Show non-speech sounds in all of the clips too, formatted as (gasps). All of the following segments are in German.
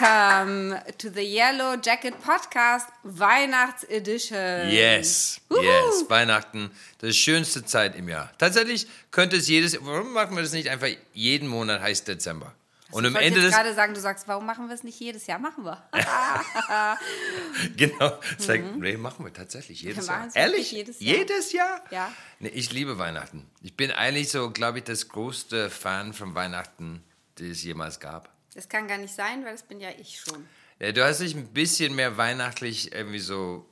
Welcome to the Yellow Jacket Podcast Weihnachtsedition. Yes, Wuhu. yes, Weihnachten, das schönste Zeit im Jahr. Tatsächlich könnte es jedes, warum machen wir das nicht einfach jeden Monat heißt Dezember? Und ich am Ende jetzt des, gerade sagen, du sagst, warum machen wir es nicht jedes Jahr? Machen wir. (laughs) genau, sag, nee, machen wir tatsächlich jedes Mhm. Wir Jahr. Ehrlich? jedes Jahr. Jedes Jahr? Ja. Nee, ich liebe Weihnachten. Ich bin eigentlich so, glaube ich, das größte Fan von Weihnachten, die es jemals gab. Das kann gar nicht sein, weil das bin ja ich schon. Ja, du hast dich ein bisschen mehr weihnachtlich irgendwie so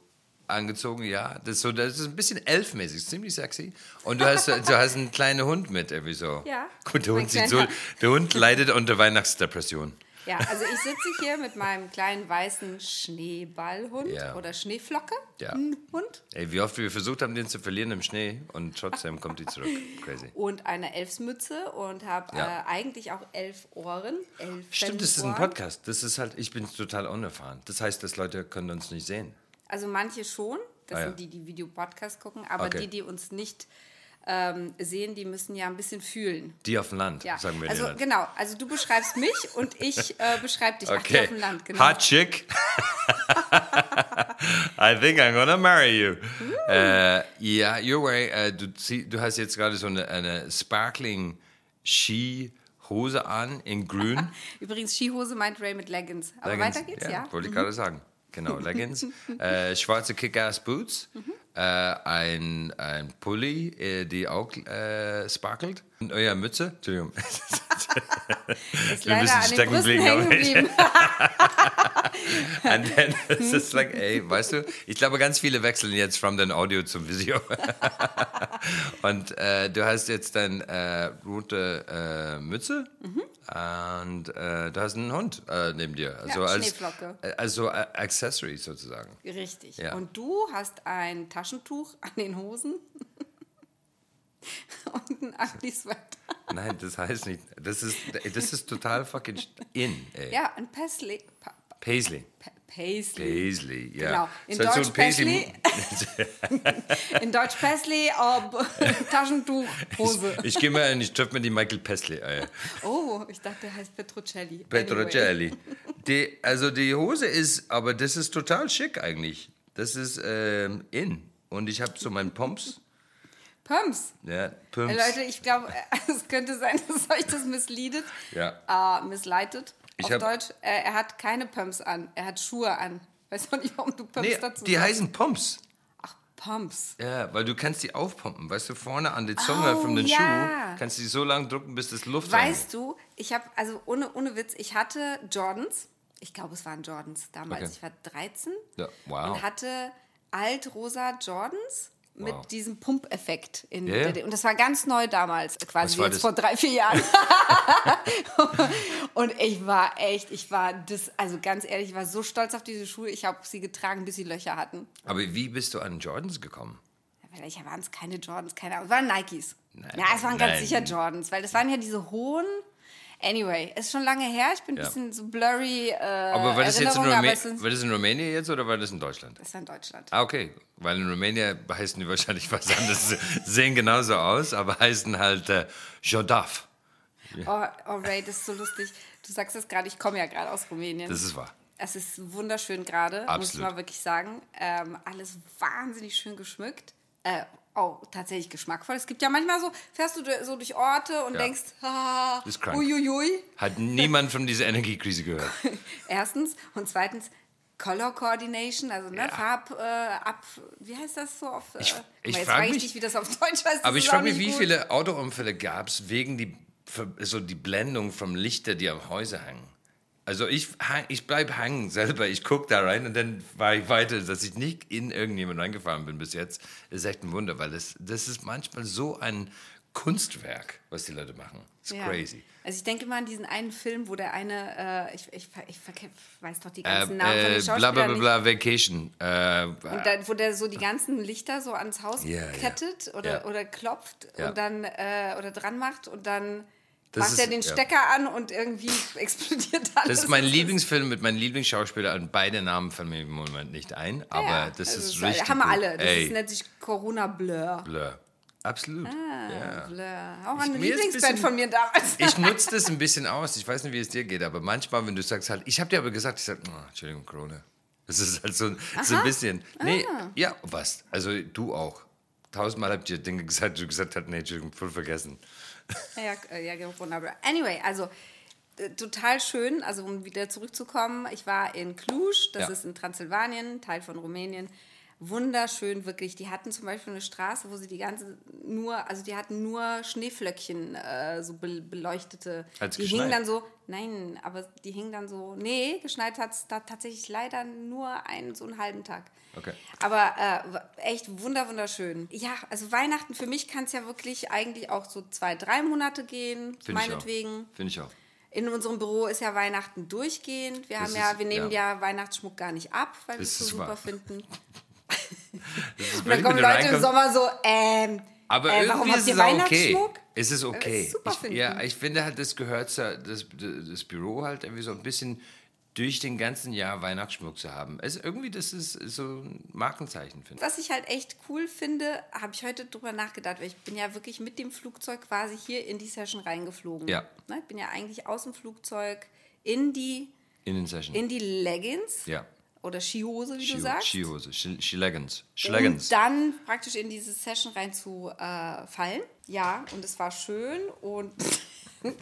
angezogen, ja. Das ist, so, das ist ein bisschen elfmäßig, ziemlich sexy. Und du hast, du hast einen kleinen Hund mit, irgendwie so. Ja, Gut, der Hund, sieht so, der Hund leidet unter Weihnachtsdepression. Ja, also ich sitze hier mit meinem kleinen weißen Schneeballhund Ja. oder Schneeflocke. Ja. Ein Hund. Ey, wie oft wir versucht haben, den zu verlieren im Schnee und trotzdem kommt die zurück. Crazy. Und eine Elfsmütze und habe Ja. äh, eigentlich auch elf Ohren. Elf Stimmt, das ist ein. Podcast. Das ist halt, ich bin total unerfahren. Das heißt, dass Leute können uns nicht sehen. Also manche schon, das Ah, sind die, die Videopodcast gucken, aber Okay. die, die uns nicht ähm, sehen, die müssen ja ein bisschen fühlen. Die auf dem Land, Ja. sagen wir also denen. genau, also du beschreibst mich (laughs) und ich äh, beschreibe dich. Ach, die Okay. auf dem Land, genau. Hot chick. (laughs) I think I'm gonna marry you. Ja, you're wearing, äh, du, du hast jetzt gerade so eine, eine sparkling Skihose an in grün. (laughs) Übrigens, Skihose meint Ray mit Leggings. Aber Leggings. weiter geht's, ja? Mhm. Wollte ich gerade sagen. Genau, Leggings. äh, schwarze Kick-Ass-Boots. Mhm. Äh, ein, ein Pulli, äh, die auch äh, sparkelt. Und euer Mütze. Entschuldigung. (laughs) Ist Wir müssen an den stecken Brüsten geblieben, hängen (laughs) geblieben. And then (laughs) it's just like, ey, weißt du, ich glaube, ganz viele wechseln jetzt from den Audio zum Video. Und äh, du hast jetzt deine äh, rote äh, Mütze und äh, du hast einen Hund äh, neben dir. Also Ja, als, Schneeflocke. äh, also Accessory sozusagen. Richtig. Ja. Und du hast ein Taschentuch an den Hosen (laughs) und ein Ugly Sweater. Nein, das heißt nicht. Das ist, das ist total fucking in, ey. Ja, ein Paisley. Pa Paisley. Pa Paisley. Paisley, ja. Genau. In So- so Deutsch ein Paisley- (laughs) In Deutsch Paisley, ob (laughs) Taschentuch, Hose. Ich gehe mal und ich treffe mir die Michael Paisley. Ey. Oh, ich dachte, er heißt Petrocelli. Petrocelli. Die, also die Hose ist, aber das ist total schick eigentlich. Das ist ähm, in. Und ich habe so meinen Pumps. Pumps. Ja, Pumps. Leute, ich glaube, (laughs) es könnte sein, dass euch das missleadet. Ja. Äh, missleitet. Ich Auf Deutsch, äh, er hat keine Pumps an. Er hat Schuhe an. Weiß auch nicht, warum du Pumps Nee, dazu die sagst. heißen Pumps. Ach, Pumps. Ja, weil du kannst die aufpumpen. Weißt du, vorne an die Zunge Oh, von den ja. Schuh kannst du die so lange drücken, bis das Luft Weißt du, ich habe, also ohne, ohne Witz, ich hatte Jordans. Ich glaube, es waren Jordans damals. Okay. Ich war 13 Ja, wow. und hatte altrosa Jordans mit Wow. diesem Pumpeffekt. In ja. der- Und das war ganz neu damals, quasi jetzt das? vor drei, vier Jahren. (laughs) und ich war echt, ich war das, also ganz ehrlich, ich war so stolz auf diese Schuhe. Ich habe sie getragen, bis sie Löcher hatten. Aber wie bist du an Jordans gekommen? Vielleicht waren es keine Jordans, keine Ahnung. Es waren Nikes. Nein, ja, es waren ganz nein. sicher Jordans, weil das waren ja diese hohen. Anyway, ist schon lange her. Ich bin ein Ja. bisschen so blurry. Äh, Aber war das jetzt in, Rumä war das in Rumänien jetzt oder war das in Deutschland? Das war in Deutschland. Ah, okay. Weil in Rumänien heißen die wahrscheinlich was anderes. (laughs) Sehen genauso aus, aber heißen halt äh, Jodaf. Oh, oh, Ray, das ist so lustig. Du sagst es gerade, ich komme ja gerade aus Rumänien. Das ist wahr. es ist wunderschön gerade, muss ich mal wirklich sagen. Ähm, alles wahnsinnig schön geschmückt. Äh, oh, tatsächlich geschmackvoll. Es gibt ja manchmal so, fährst du so durch Orte und Ja. denkst, (laughs) ah, Ist krank. uiuiui. Hat niemand von dieser Energiekrise gehört. (laughs) Erstens. Und zweitens, Color Coordination, also ne, Ja. Farb äh, ab, wie heißt das so auf. Äh, Ich- ich jetzt frag frage ich mich- dich, wie das auf Deutsch heißt. Aber ich frage auch mich, nicht wie gut. viele Autounfälle gab es wegen die, so die Blendung vom Lichter, die am Häuser hängen. Also ich, ich bleibe hängen selber, ich gucke da rein und dann war ich weiter, dass ich nicht in irgendjemand reingefahren bin bis jetzt, ist echt ein Wunder, weil das, das ist manchmal so ein Kunstwerk, was die Leute machen. Das ist Ja. crazy. Also ich denke mal an diesen einen Film, wo der eine, äh, ich, ich, ich, weiß doch die Äh, ganzen Namen von äh, den bla Schauspielern bla bla, nicht. bla Vacation. Äh, Und dann, wo der so die ganzen Lichter so ans Haus ja. kettet oder, Ja. oder klopft und dann äh, oder dran macht und dann Das macht er den ja. Stecker an und irgendwie (laughs) explodiert alles. Das ist mein Lieblingsfilm mit meinem Lieblingsschauspieler und beide Namen fallen mir im Moment nicht ein, aber Ja, das also ist das richtig haben wir alle. Das ist, nennt sich Corona Blur. Blur. Absolut. ja. Blur. Auch Ich- ein Lieblingsband von mir damals. (laughs) Ich nutze das ein bisschen aus. Ich weiß nicht, wie es dir geht, aber manchmal, wenn du sagst halt, ich habe dir aber gesagt, ich sag, oh, Entschuldigung, Corona. Das ist halt so, ein- so ein bisschen. Nee, Ah. ja, was? Also du auch. Tausendmal habt ihr Dinge gesagt, du gesagt hast, nee, Entschuldigung, voll vergessen. Ja, äh, ja, wunderbar. Anyway, also äh, total schön, also um wieder zurückzukommen, ich war in Cluj, das Ja. ist in Transsilvanien, Teil von Rumänien. Wunderschön, wirklich. Die hatten zum Beispiel eine Straße, wo sie die ganze nur, also die hatten nur Schneeflöckchen, äh, so be beleuchtete. Hat's die geschneit? hingen dann so, nein, aber die hingen dann so, nee, geschneit hat es da tatsächlich leider nur einen, so einen halben Tag. Okay. Aber äh, echt wunder, wunderschön. Ja, also Weihnachten für mich kann es ja wirklich eigentlich auch so zwei, drei Monate gehen, auch. meinetwegen. Finde ich auch. In unserem Büro ist ja Weihnachten durchgehend. Wir Das haben ja, wir nehmen ja. ja. Weihnachtsschmuck gar nicht ab, weil wir es so super finden. (laughs) Ist, dann kommen Leute im Sommer so, ähm, Aber äh, irgendwie ist es auch okay. Es ist okay. ist super ich, finden. ja, ich finde halt, das gehört zu, das, das Büro halt irgendwie so ein bisschen durch den ganzen Jahr Weihnachtsschmuck zu haben. Also irgendwie, das ist so ein Markenzeichen, finde ich. Was ich halt echt cool finde, habe ich heute drüber nachgedacht, weil ich bin ja wirklich mit dem Flugzeug quasi hier in die Session reingeflogen. Ja. Ne, Ich bin ja eigentlich aus dem Flugzeug in die, In den Session. in die Leggings ja. Oder Skihose, wie Ski- du sagst. Skihose, Ski- Skileggings. Skileggings. Und dann praktisch in diese Session rein zu äh. Ja, und es war schön und (laughs)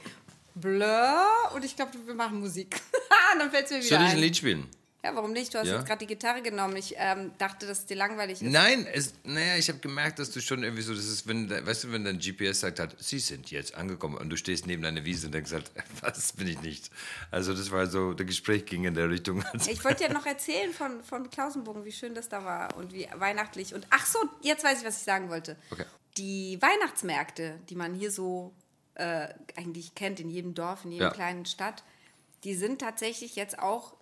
blur. Und ich glaube, wir machen Musik. (laughs) dann fällt es mir wieder Soll ich ein ein. Lied spielen? Ja, warum nicht? Du hast Ja? jetzt gerade die Gitarre genommen. Ich ähm, dachte, dass es dir langweilig ist. Nein, es, naja, ich habe gemerkt, dass du schon irgendwie so, das ist, wenn, weißt du, wenn dein GPS sagt hat, sie sind jetzt angekommen und du stehst neben deiner Wiese und denkst halt, (laughs) was bin ich nicht. Also das war so, der Gespräch ging in der Richtung. (laughs) Ich wollte ja noch erzählen von, von Klausenbogen, wie schön das da war und wie weihnachtlich. Und ach so, jetzt weiß ich, was ich sagen wollte. Okay. Die Weihnachtsmärkte, die man hier so äh, eigentlich kennt, in jedem Dorf, in jedem Ja. kleinen Stadt, die sind tatsächlich jetzt auch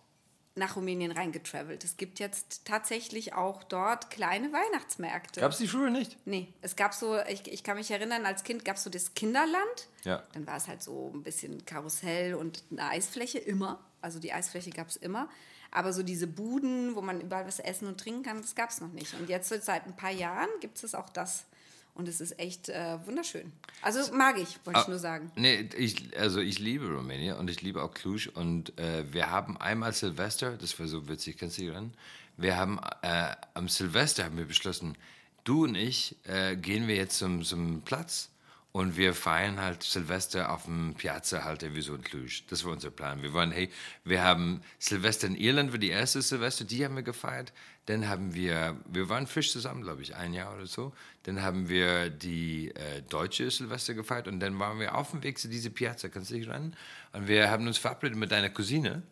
nach Rumänien reingetravelt. Es gibt jetzt tatsächlich auch dort kleine Weihnachtsmärkte. Gab es die früher nicht? Nee, es gab so, ich, ich kann mich erinnern, als Kind gab es so das Kinderland. Ja. Dann war es halt so ein bisschen Karussell und eine Eisfläche immer. Also die Eisfläche gab es immer. Aber so diese Buden, wo man überall was essen und trinken kann, das gab es noch nicht. Und jetzt seit ein paar Jahren gibt es auch das. Und es ist echt äh, wunderschön. Also mag ich, wollte ich nur sagen. Nee, ich, also ich liebe Rumänien und ich liebe auch Cluj und äh, wir haben einmal Silvester, das war so witzig, kannst du dich erinnern? Wir haben äh, am Silvester haben wir beschlossen, du und ich äh, gehen wir jetzt zum, zum Platz und wir feiern halt Silvester auf dem Piazza halt irgendwie so in Cluj. Das war unser Plan. Wir waren, hey, wir haben Silvester in Irland, war die erste Silvester, die haben wir gefeiert. Dann haben wir, wir waren frisch zusammen, glaube ich, ein Jahr oder so. Dann haben wir die äh, deutsche Silvester gefeiert und dann waren wir auf dem Weg zu dieser Piazza, kannst du dich ran? Und wir haben uns verabredet mit deiner Cousine.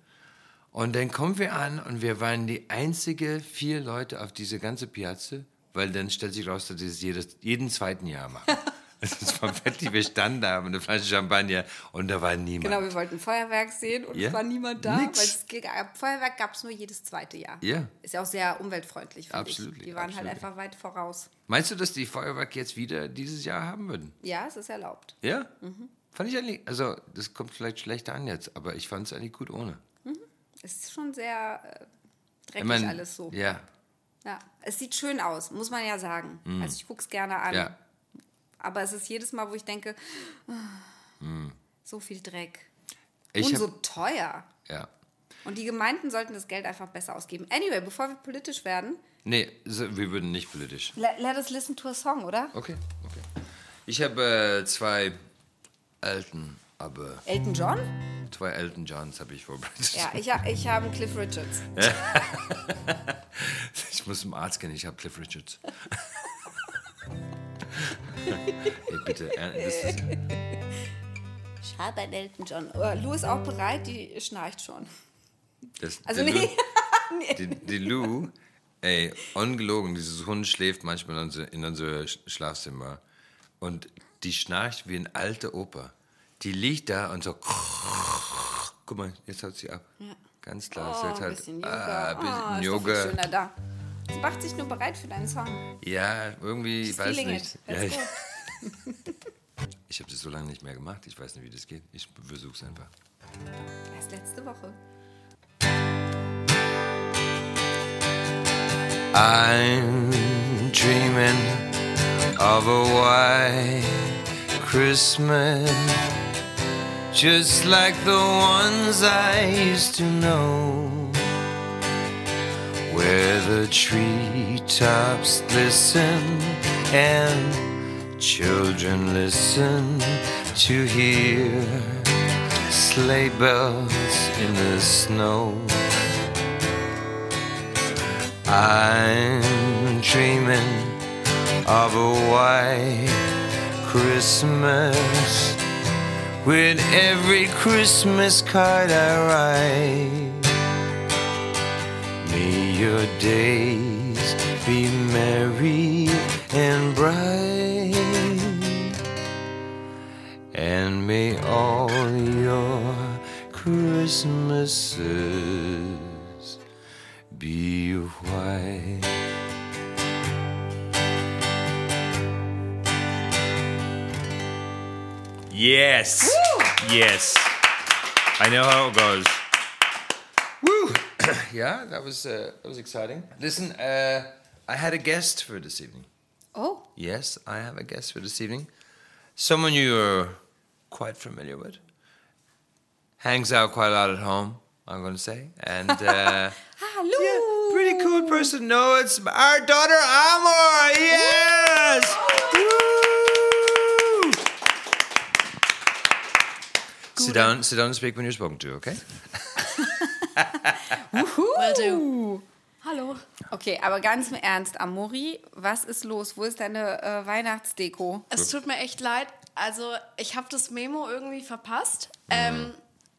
Und dann kommen wir an und wir waren die einzige vier Leute auf diese ganze Piazza, weil dann stellt sich raus, dass sie es jeden zweiten Jahr machen. (laughs) Das war wirklich, wir standen da mit einer Flasche Champagner und da war niemand. Genau, wir wollten Feuerwerk sehen und Ja. es war niemand da, Nix. weil es, ge- Feuerwerk gab es nur jedes zweite Jahr. Ja. Ist ja auch sehr umweltfreundlich, finde Absolut. Die waren absolut. halt einfach weit voraus. Meinst du, dass die Feuerwerk jetzt wieder dieses Jahr haben würden? Ja, es ist erlaubt. Ja? Fand ich eigentlich, also das kommt vielleicht schlechter an jetzt, aber ich fand es eigentlich gut ohne. Es ist schon sehr äh, dreckig Ich mein, alles so. Ja, Ja. Es sieht schön aus, muss man ja sagen. Also ich gucke es gerne an. Mhm. ja. Aber es ist jedes Mal, wo ich denke, ah, so viel Dreck. Ich Und hab- so teuer. Ja. Und die Gemeinden sollten das Geld einfach besser ausgeben. Anyway, bevor wir politisch werden, Nee, wir würden nicht politisch. let, let us listen to a song, oder? Okay, okay. Ich habe äh, zwei Elton, aber Elton John? zwei Elton Johns habe ich vorbereitet. Ja, ich, ha- ich habe einen Cliff Richards. (laughs) Ich muss zum Arzt gehen, ich habe Cliff Richards. (laughs) hey, bitte, äh, das ist, habe einen Elton John. Oh, Lou ist auch bereit, die schnarcht schon. das, Also (laughs) nee. Lou, die, die Lou, ey, ungelogen, dieses Hund schläft manchmal in unser, in unser Sch- Schlafzimmer und die schnarcht wie ein alter Opa. Die liegt da und so, guck mal, jetzt haut sie ab. Ganz klar, Oh, sie hat ein halt bisschen Yoga. ah, ein bisschen oh, Yoga. schöner da. Sie macht sich nur bereit für deinen Song. Ja, irgendwie, ich She's weiß feeling nicht. it. Ja, ich (laughs) ich habe das so lange nicht mehr gemacht. Ich weiß nicht, wie das geht. Ich versuch's einfach. Erst letzte Woche. I'm dreaming of a white Christmas, just like the ones I used to know, where the treetops listen and children listen to hear sleigh bells in the snow. I'm dreaming of a white Christmas with every Christmas card I write. May your days be merry and bright, and may all your Christmases be white. Yes. Yes. I know how it goes. (coughs) Yeah, that was uh, that was exciting. Listen, uh, I had a guest for this evening. Oh, Yes, I have a guest for this evening. Someone you're quite familiar with. Hangs out quite a lot at home, I'm going to say. And uh, (laughs) hallo. pretty cool person. No, it's our daughter Amor. Yes! Woo! Sit down, sit down and speak when you're spoken to, okay? (laughs) (laughs) (laughs) Will do. Hallo. Okay, aber ganz im Ernst, Amori, was ist los? Wo ist deine äh, Weihnachtsdeko? Es tut mir echt leid. Also, ich habe das Memo irgendwie verpasst. Ähm,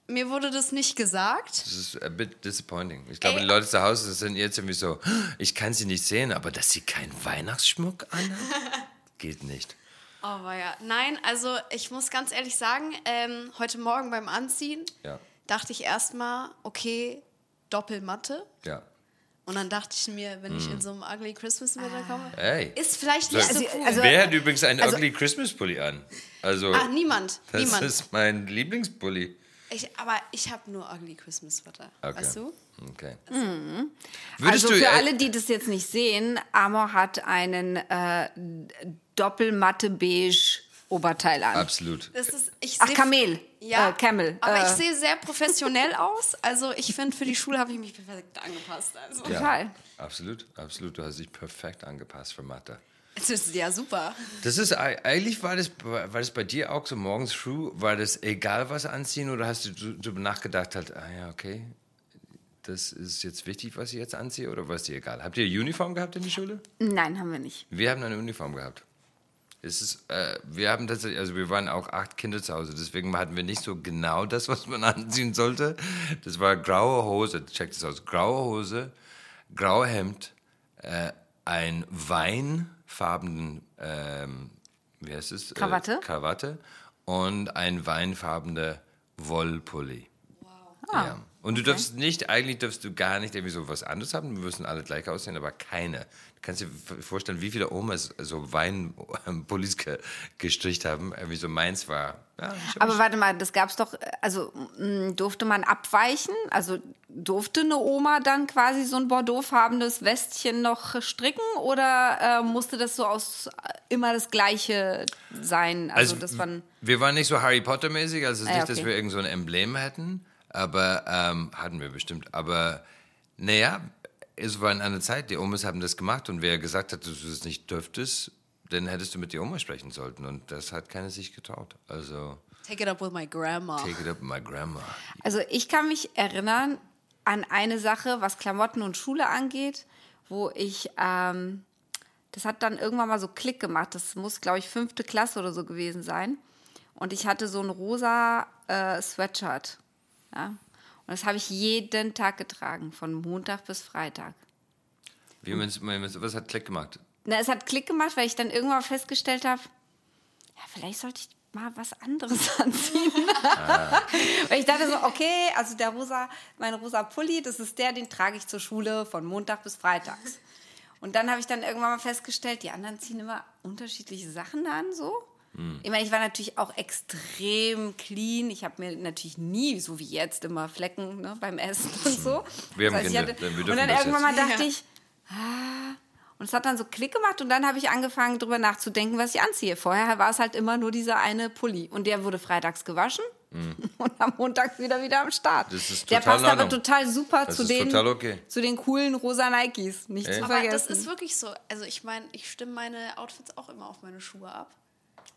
mir wurde das nicht gesagt. Das ist a bit disappointing. Ich glaube, Ey. die Leute zu Hause sind jetzt irgendwie so, ich kann sie nicht sehen, aber dass sie keinen Weihnachtsschmuck anhat, (laughs) geht nicht. Aber ja, nein, also ich muss ganz ehrlich sagen, ähm, heute Morgen beim Anziehen Ja, dachte ich erstmal, okay, Doppelmatte. ja. Und dann dachte ich mir, wenn ich in so einem Ugly Christmas Wetter komme, Hey. ist vielleicht nicht so Also- cool. also- Wer hat übrigens einen also- Ugly Christmas Pulli an? Also, ah, niemand. das niemand. ist mein Lieblingspulli. Ich, aber ich habe nur Ugly Christmas Wetter. Okay. Weißt du? Okay. also Würdest du, für äh, alle, die das jetzt nicht sehen, Amor hat einen äh, doppelmatte beige Oberteil an. Absolut. Das ist, ich Ach, Kamel. Ja, Äh, Camel. Aber Äh. ich sehe sehr professionell aus. Also ich finde, für die Schule habe ich mich perfekt angepasst. Also. Total. Absolut, absolut. Du hast dich perfekt angepasst für Mathe. Es ist ja super. Das ist ei- eigentlich war das, war das bei dir auch so morgens früh, war das egal was anziehen oder hast du darüber nachgedacht halt, ah ja, okay, das ist jetzt wichtig, was ich jetzt anziehe oder war es dir egal? Habt ihr Uniform gehabt in der Schule? Nein, haben wir nicht. Wir haben eine Uniform gehabt. Es ist, äh, wir haben tatsächlich, also wir waren auch acht Kinder zu Hause, deswegen hatten wir nicht so genau das, was man (laughs) anziehen sollte. Das war graue Hose, check das aus, graue Hose, graue Hemd, äh, ein weinfarbenen, ähm, wie heißt es? Krawatte? Äh, Krawatte und ein weinfarbener Wollpulli. Ah, Ja. Und du darfst nicht, eigentlich darfst du gar nicht irgendwie so was anderes haben. Wir müssen alle gleich aussehen, aber keine. Du kannst dir vorstellen, wie viele Omas so Weinpullis (laughs) ge gestrichen haben. Irgendwie so meins war. Ja, Aber warte mal, das gab's doch, also mh, durfte man abweichen? Also durfte eine Oma dann quasi so ein bordeauxfarbenes Westchen noch stricken oder äh, musste das so aus äh, immer das gleiche sein? Also, das waren wir waren nicht so Harry Potter mäßig, also Ah, nicht, dass okay. wir irgend so ein Emblem hätten, aber ähm, hatten wir bestimmt. Aber naja, es war in einer Zeit, die Omas haben das gemacht und wer gesagt hat, dass du es nicht dürftest, dann hättest du mit der Oma sprechen sollten und das hat keiner sich getraut. Also Take it up with my grandma. take it up with my grandma. Also ich kann mich erinnern an eine Sache, was Klamotten und Schule angeht, wo ich, ähm, das hat dann irgendwann mal so Klick gemacht. Das muss, glaube ich, fünfte Klasse oder so gewesen sein. Und ich hatte so ein rosa äh, Sweatshirt. Ja? Und das habe ich jeden Tag getragen, von Montag bis Freitag. Wie was hat Klick gemacht? Na, es hat Klick gemacht, weil ich dann irgendwann festgestellt habe, ja, vielleicht sollte ich mal was anderes (laughs) anziehen. weil ich dachte so, okay, also der rosa, mein rosa Pulli, das ist der, den trage ich zur Schule von Montag bis Freitags. Und dann habe ich dann irgendwann mal festgestellt, die anderen ziehen immer unterschiedliche Sachen an, so. Ich meine, ich war natürlich auch extrem clean. Ich habe mir natürlich nie, so wie jetzt, immer Flecken ne, beim Essen und so. (laughs) Wir haben ich Kinder, hatte, wir und dann das irgendwann jetzt. mal dachte Ja. ich, ah, Und es hat dann so Klick gemacht und dann habe ich angefangen, drüber nachzudenken, was ich anziehe. Vorher war es halt immer nur dieser eine Pulli. Und der wurde freitags gewaschen (laughs) und am Montag wieder wieder am Start. Mhm. Das ist der passt aber total super Das zu den, total okay. zu den coolen rosa Nikes. Nicht zu Aber vergessen. das ist wirklich so. Also ich meine, ich stimme meine Outfits auch immer auf meine Schuhe ab.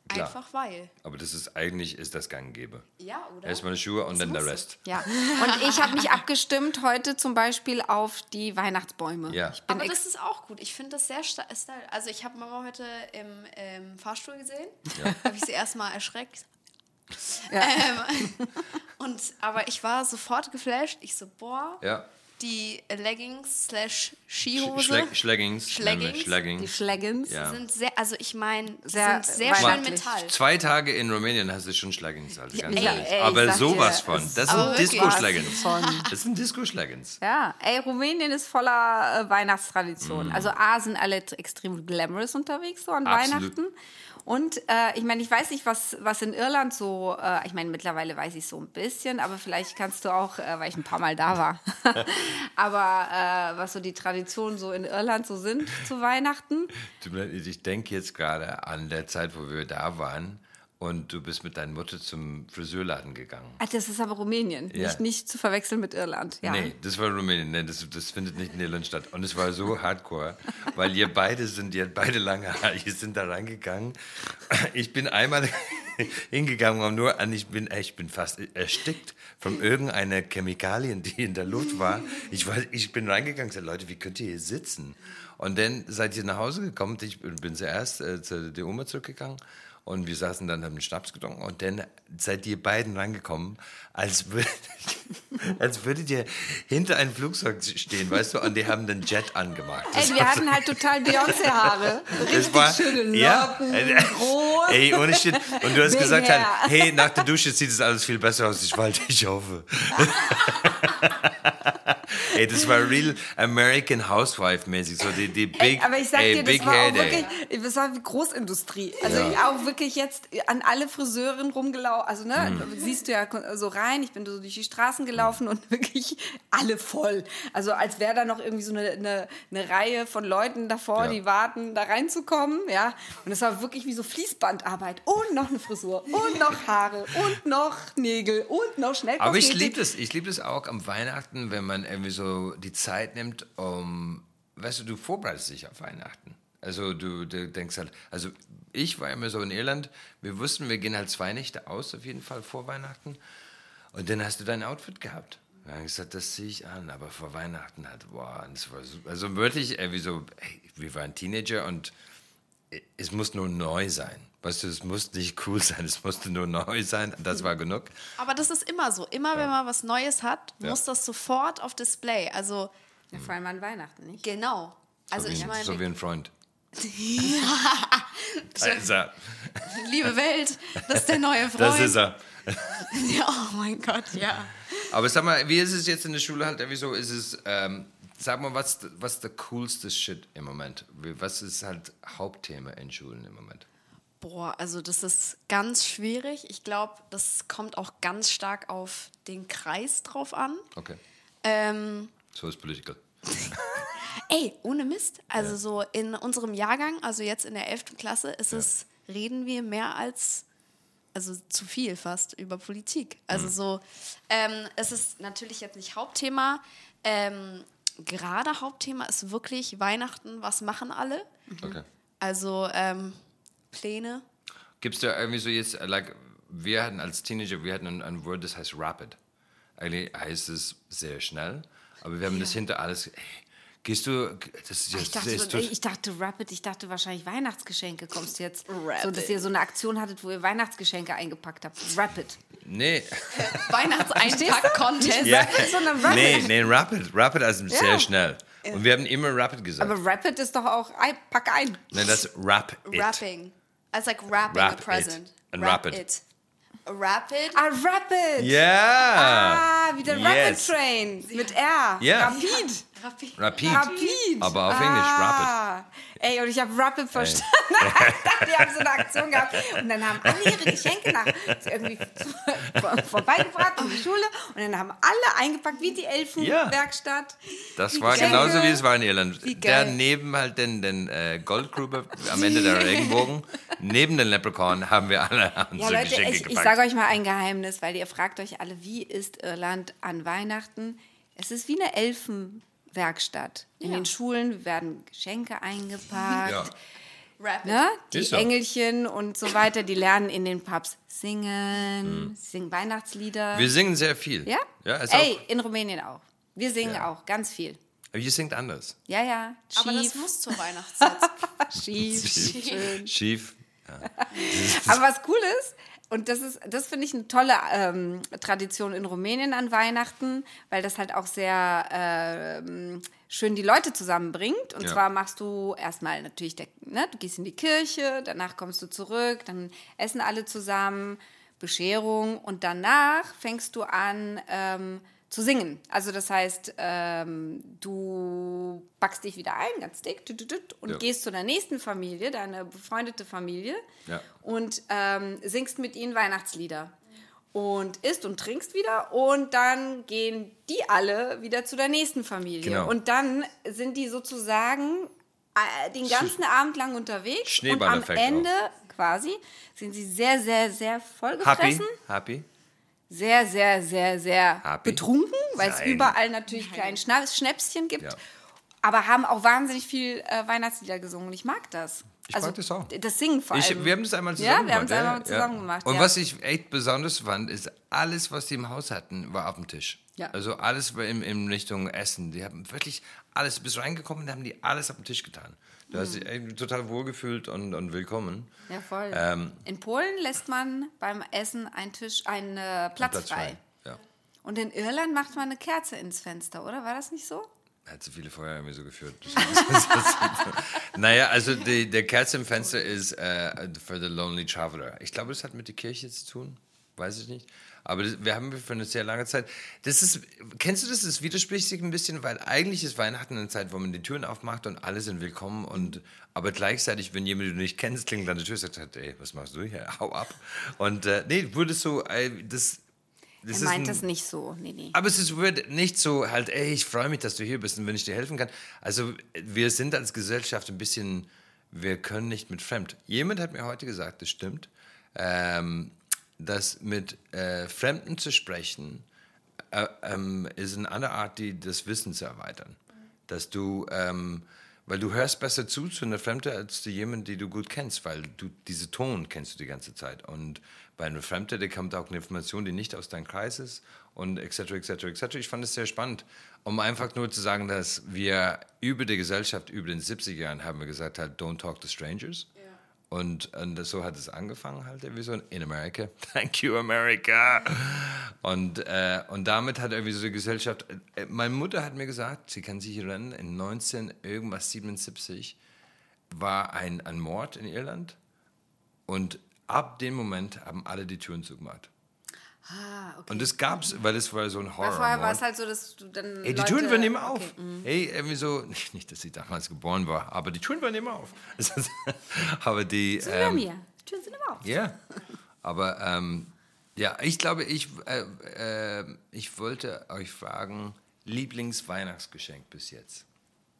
Klar. Einfach weil. Aber das ist eigentlich ist das gang gäbe. Ja, oder? Erstmal die Schuhe und dann der Rest. ja. Und ich habe mich abgestimmt heute zum Beispiel auf die Weihnachtsbäume. Ja. Ich bin Aber das ist auch gut. Ich finde das sehr Style. Also ich habe Mama heute im ähm, Fahrstuhl gesehen. (laughs) Habe ich sie erstmal erschreckt. Ähm, (laughs) und, aber ich war sofort geflasht. Ich so, boah, Ja. Die Leggings slash Skihose Schleggings. Schleggings? die Schleggings. Ja. sind sehr, also ich meine, Sehr sind sehr schön. Metall. Zwei Tage in Rumänien hast du schon Schleggings, also ganz ey, ehrlich. ey, ich Aber sowas dir, von. Das sind. Disco-Schleggings. Das sind Disco-Schleggings. Ja, ey, Rumänien ist voller äh, Weihnachtstradition. Mhm. Also A sind alle extrem glamorous unterwegs so an Absolut. Weihnachten. Und äh, ich meine, ich weiß nicht, was, was in Irland so, äh, ich meine, mittlerweile weiß ich so ein bisschen, aber vielleicht kannst du auch, äh, weil ich ein paar Mal da war, (laughs) aber äh, was so die Traditionen so in Irland so sind zu Weihnachten. Ich denke jetzt gerade an der Zeit, wo wir da waren und du bist mit deiner Mutter zum Friseurladen gegangen. Ah, das ist aber Rumänien, Ja. nicht, nicht zu verwechseln mit Irland. Ja. Nee, das war Rumänien. Nee, das, das findet nicht in Irland statt. Und es war so hardcore, weil ihr beide sind, ihr habt beide lange Haare, ihr sind da reingegangen. Ich bin einmal (laughs) hingegangen und nur an, ich bin, ich bin fast erstickt von irgendeiner Chemikalien, die in der Luft war. Ich, war, ich bin reingegangen und gesagt, Leute, wie könnt ihr hier sitzen? Und dann seid ihr nach Hause gekommen. Ich bin zuerst äh, zu der Oma zurückgegangen. Und wir saßen dann, haben einen Schnaps getrunken und dann seid ihr beiden rangekommen, als, würd, (laughs) als würdet ihr hinter einem Flugzeug stehen, weißt du, und die haben den Jet angemacht. Ey, wir hatten halt total Beyoncé-Haare. Das war, schöne ja, Locken, äh, groß. ey, ohne Shit. Und du hast Big gesagt, halt, hey, nach der Dusche sieht es alles viel besser aus. Ich wollte, ich hoffe. (laughs) ey, das war real American Housewife mäßig, so die, die Ey, big, aber ich sag ey, dir, big das war auch wirklich, das war Großindustrie. Also Ja. ich auch wirklich jetzt an alle Friseurinnen rumgelaufen, also ne, Mhm. siehst du ja so rein, ich bin so durch die Straßen gelaufen und wirklich alle voll. Also als wäre da noch irgendwie so eine, eine, eine Reihe von Leuten davor, Ja. die warten, da reinzukommen, ja. Und es war wirklich wie so Fließbandarbeit und noch eine Frisur und noch Haare und noch Nägel und noch schnell Aber ich liebe das. Ich liebe das auch am Weihnachten, wenn man irgendwie so die Zeit nimmt, um, weißt du, du vorbereitest dich auf Weihnachten. Also du, du denkst halt, also ich war immer so in Irland, wir wussten, wir gehen halt zwei Nächte aus, auf jeden Fall vor Weihnachten. Und dann hast du dein Outfit gehabt. Dann habe ich gesagt, das ziehe ich an, aber vor Weihnachten halt, boah, das war so, also wirklich, irgendwie so, ey, wir waren Teenager und es muss nur neu sein. Weißt du, es muss nicht cool sein, es musste nur neu sein, das war genug. Aber das ist immer so. Immer wenn man was Neues hat, Ja. muss das sofort auf Display. Also Ja, vor allem an Weihnachten, nicht? genau. Also so, wie, ich meine, so wie ein Freund. (laughs) da ist er. liebe Welt, das ist der neue Freund. (laughs) Das ist er. (laughs) Ja, oh mein Gott, ja. Aber sag mal, wie ist es jetzt in der Schule halt? Wieso ist es, ähm, sag mal, was, was der coolste Shit im Moment? Was ist halt Hauptthema in Schulen im Moment? Boah, also das ist ganz schwierig. Ich glaube, das kommt auch ganz stark auf den Kreis drauf an. Okay, Ähm, so ist Political. (laughs) ey, ohne Mist. Also so in unserem Jahrgang, also jetzt in der 11. Klasse, ist es, reden wir mehr als, also zu viel fast über Politik. Also so, ähm, es ist natürlich jetzt nicht Hauptthema. Ähm, gerade Hauptthema ist wirklich Weihnachten, was machen alle? Okay. Also ähm, Pläne. Gibt es da irgendwie so jetzt, äh, like, wir hatten als Teenager, wir hatten ein, ein Wort, das heißt rapid. Eigentlich heißt es sehr schnell, aber wir haben das hinter alles, ey, gehst du, das ist Ich jetzt, dachte, das ich dachte Rapid, ich dachte wahrscheinlich Weihnachtsgeschenke kommst jetzt. So, dass Rapid. ihr so eine Aktion hattet, wo ihr Weihnachtsgeschenke eingepackt habt. Rapid. nee, (laughs) Weihnachtseinpack-Contest. ja, Rapid, sondern Rapid. nee, nee, rapid, rapid also Ja. sehr schnell. Und wir haben immer rapid gesagt. Aber Rapid ist doch auch, pack ein. Nein, das ist rap it. Rapping. It's like wrapping Wrap a present. it. And Wrap wrap it. it. Rapid. Ah, Rapid. Ja! Ah, wie der Yes. Rapid Train mit R. Ja. Rapid. Rapid. Rapid. Rapid. Aber auf Englisch, Rapid. Ah. Ey, und ich habe Rapid verstanden. (laughs) ich dachte, die haben so eine Aktion gehabt. Und dann haben alle ihre Geschenke nach irgendwie vor- vorbeigebracht in die Schule. Und dann haben alle eingepackt, wie die Elfenwerkstatt. Das Die war Geschenke. genauso, wie es war in Irland. Der neben halt den, den äh, Goldgrube am Ende (laughs) der Regenbogen, neben den Leprechaun haben wir alle (laughs) unsere Ja, Leute, Geschenke ich, ich gepackt. sage euch mal ein Geheimnis, weil ihr fragt euch alle, wie ist Irland an Weihnachten? Es ist wie eine Elfenwerkstatt. In Ja. den Schulen werden Geschenke eingepackt. Ja. Ne? Die so. Engelchen und so weiter, die lernen in den Pubs singen, singen Weihnachtslieder. Mhm. Wir singen sehr viel. ja? Ja, ist Ey, auch, in Rumänien auch. Wir singen Ja. auch ganz viel. aber ihr singt anders. Ja, ja. Schief, Aber das muss zur (laughs) Weihnachtszeit. schief, schön. Schief. Aber was cool ist, und das ist, das finde ich eine tolle ähm, Tradition in Rumänien an Weihnachten, weil das halt auch sehr ähm, schön die Leute zusammenbringt. Und Ja. zwar machst du erstmal natürlich, der, ne, du gehst in die Kirche, danach kommst du zurück, dann essen alle zusammen, Bescherung und danach fängst du an ähm, zu singen. Also das heißt, ähm, du backst dich wieder ein, ganz dick, und Ja. gehst zu der nächsten Familie, deine befreundete Familie, Ja. und ähm, singst mit ihnen Weihnachtslieder. Und isst und trinkst wieder und dann gehen die alle wieder zu der nächsten Familie. Genau. Und dann sind die sozusagen äh, den ganzen Abend lang unterwegs. Und am Ende quasi sind sie sehr, sehr, sehr Happy? vollgefressen. Happy? Sehr, sehr, sehr, sehr Happy? betrunken, weil es Nein. überall natürlich kleine Schna Schnäpschen gibt. Ja. Aber haben auch wahnsinnig viel äh, Weihnachtslieder gesungen. Ich mag das. Ich mag das auch. Das Singen vor allem. Ich, wir haben das einmal Ja, zusammen wir haben es gemacht. einmal zusammen gemacht, Und ja. was ich echt besonders fand, ist, alles, was die im Haus hatten, war auf dem Tisch. Ja. Also alles war in, in Richtung Essen. Die haben wirklich alles, du bist reingekommen und haben die alles auf den Tisch getan. Du hast Mhm. dich echt total wohlgefühlt und, und willkommen. Ja, voll. Ähm, in Polen lässt man beim Essen einen Tisch, einen äh, Platz, Platz frei. Ja. Und in Irland macht man eine Kerze ins Fenster, oder? War das nicht so? Hat zu viele Feuer irgendwie so geführt. (laughs) naja, also die, der Kerze im Fenster ist äh, für the Lonely Traveler. Ich glaube, das hat mit der Kirche zu tun. Weiß ich nicht. Aber das, wir haben für eine sehr lange Zeit. Das ist, kennst du das? Das widerspricht sich ein bisschen, weil eigentlich ist Weihnachten eine Zeit, wo man die Türen aufmacht und alle sind willkommen. Und, aber gleichzeitig, wenn jemand, den du nicht kennst, klingelt an der Tür und sagt, ey, was machst du hier? (laughs) Hau ab. Und äh, nee, wurde so, äh, das, das er meint ein- das nicht so. Nee, nee. aber es ist wird nicht so halt, ey, ich freue mich, dass du hier bist und wenn ich dir helfen kann. Also wir sind als Gesellschaft ein bisschen, wir können nicht mit Fremd. Jemand hat mir heute gesagt, das stimmt, ähm, dass mit äh, Fremden zu sprechen äh, ähm, ist eine andere Art, die, das Wissen zu erweitern. Dass du, ähm, weil du hörst besser zu zu einer Fremde als zu jemandem, die du gut kennst, weil du diese Ton kennst du die ganze Zeit. Und bei einer Fremde, da kommt auch eine Information, die nicht aus deinem Kreis ist und etc., etc., etc. Ich fand es sehr spannend, um einfach nur zu sagen, dass wir über die Gesellschaft, über den 70er Jahren haben wir gesagt, halt, don't talk to strangers. Und, und so hat es angefangen halt irgendwie so in America. (laughs) Thank you, America. Und, äh, und damit hat irgendwie so die Gesellschaft, äh, meine Mutter hat mir gesagt, sie kann sich erinnern, in 19 irgendwas 77 war ein, ein Mord in Irland und ab dem Moment haben alle die Türen zugemacht. Ah, okay. Und das gab's, weil es war so ein Horror. Weil vorher war es halt so, dass du dann. Ey, die Leute, Türen werden immer auf. Okay. mhm. Hey, irgendwie so, (laughs) nicht, dass sie damals geboren war, aber die Türen werden immer auf. (laughs) aber die. Bei ähm, mir. Die Türen sind immer auf. ja, (laughs) aber ähm, ja, ich glaube, ich, äh, äh, ich wollte euch fragen, Lieblingsweihnachtsgeschenk bis jetzt.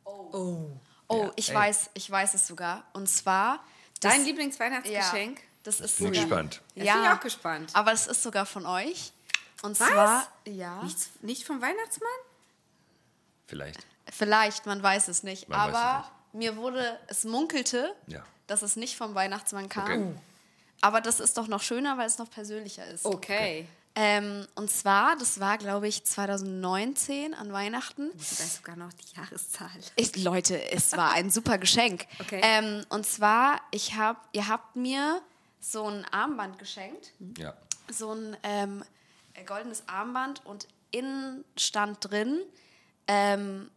Oh, Ja, ich ey. weiß, ich weiß es sogar. Und zwar. Dein Lieblingsweihnachtsgeschenk? Ja, das ist Bin sogar, gespannt. Ja, bin ich auch gespannt. Aber es ist sogar von euch. Und Was? zwar, ja, Nichts, nicht vom Weihnachtsmann? Vielleicht. vielleicht, man weiß es nicht. Man weiß es aber mir wurde, es munkelte, Ja. dass es nicht vom Weihnachtsmann kam. Okay. Aber das ist doch noch schöner, weil es noch persönlicher ist. Okay. Ähm, und zwar, das war, glaube ich, 2019 an Weihnachten. Ich weiß sogar noch die Jahreszahl. Ich, Leute, es war ein super Geschenk. Okay. Ähm, und zwar, ich hab, ihr habt mir so ein Armband geschenkt. Ja. So ein ähm, goldenes Armband und innen stand drin, ähm,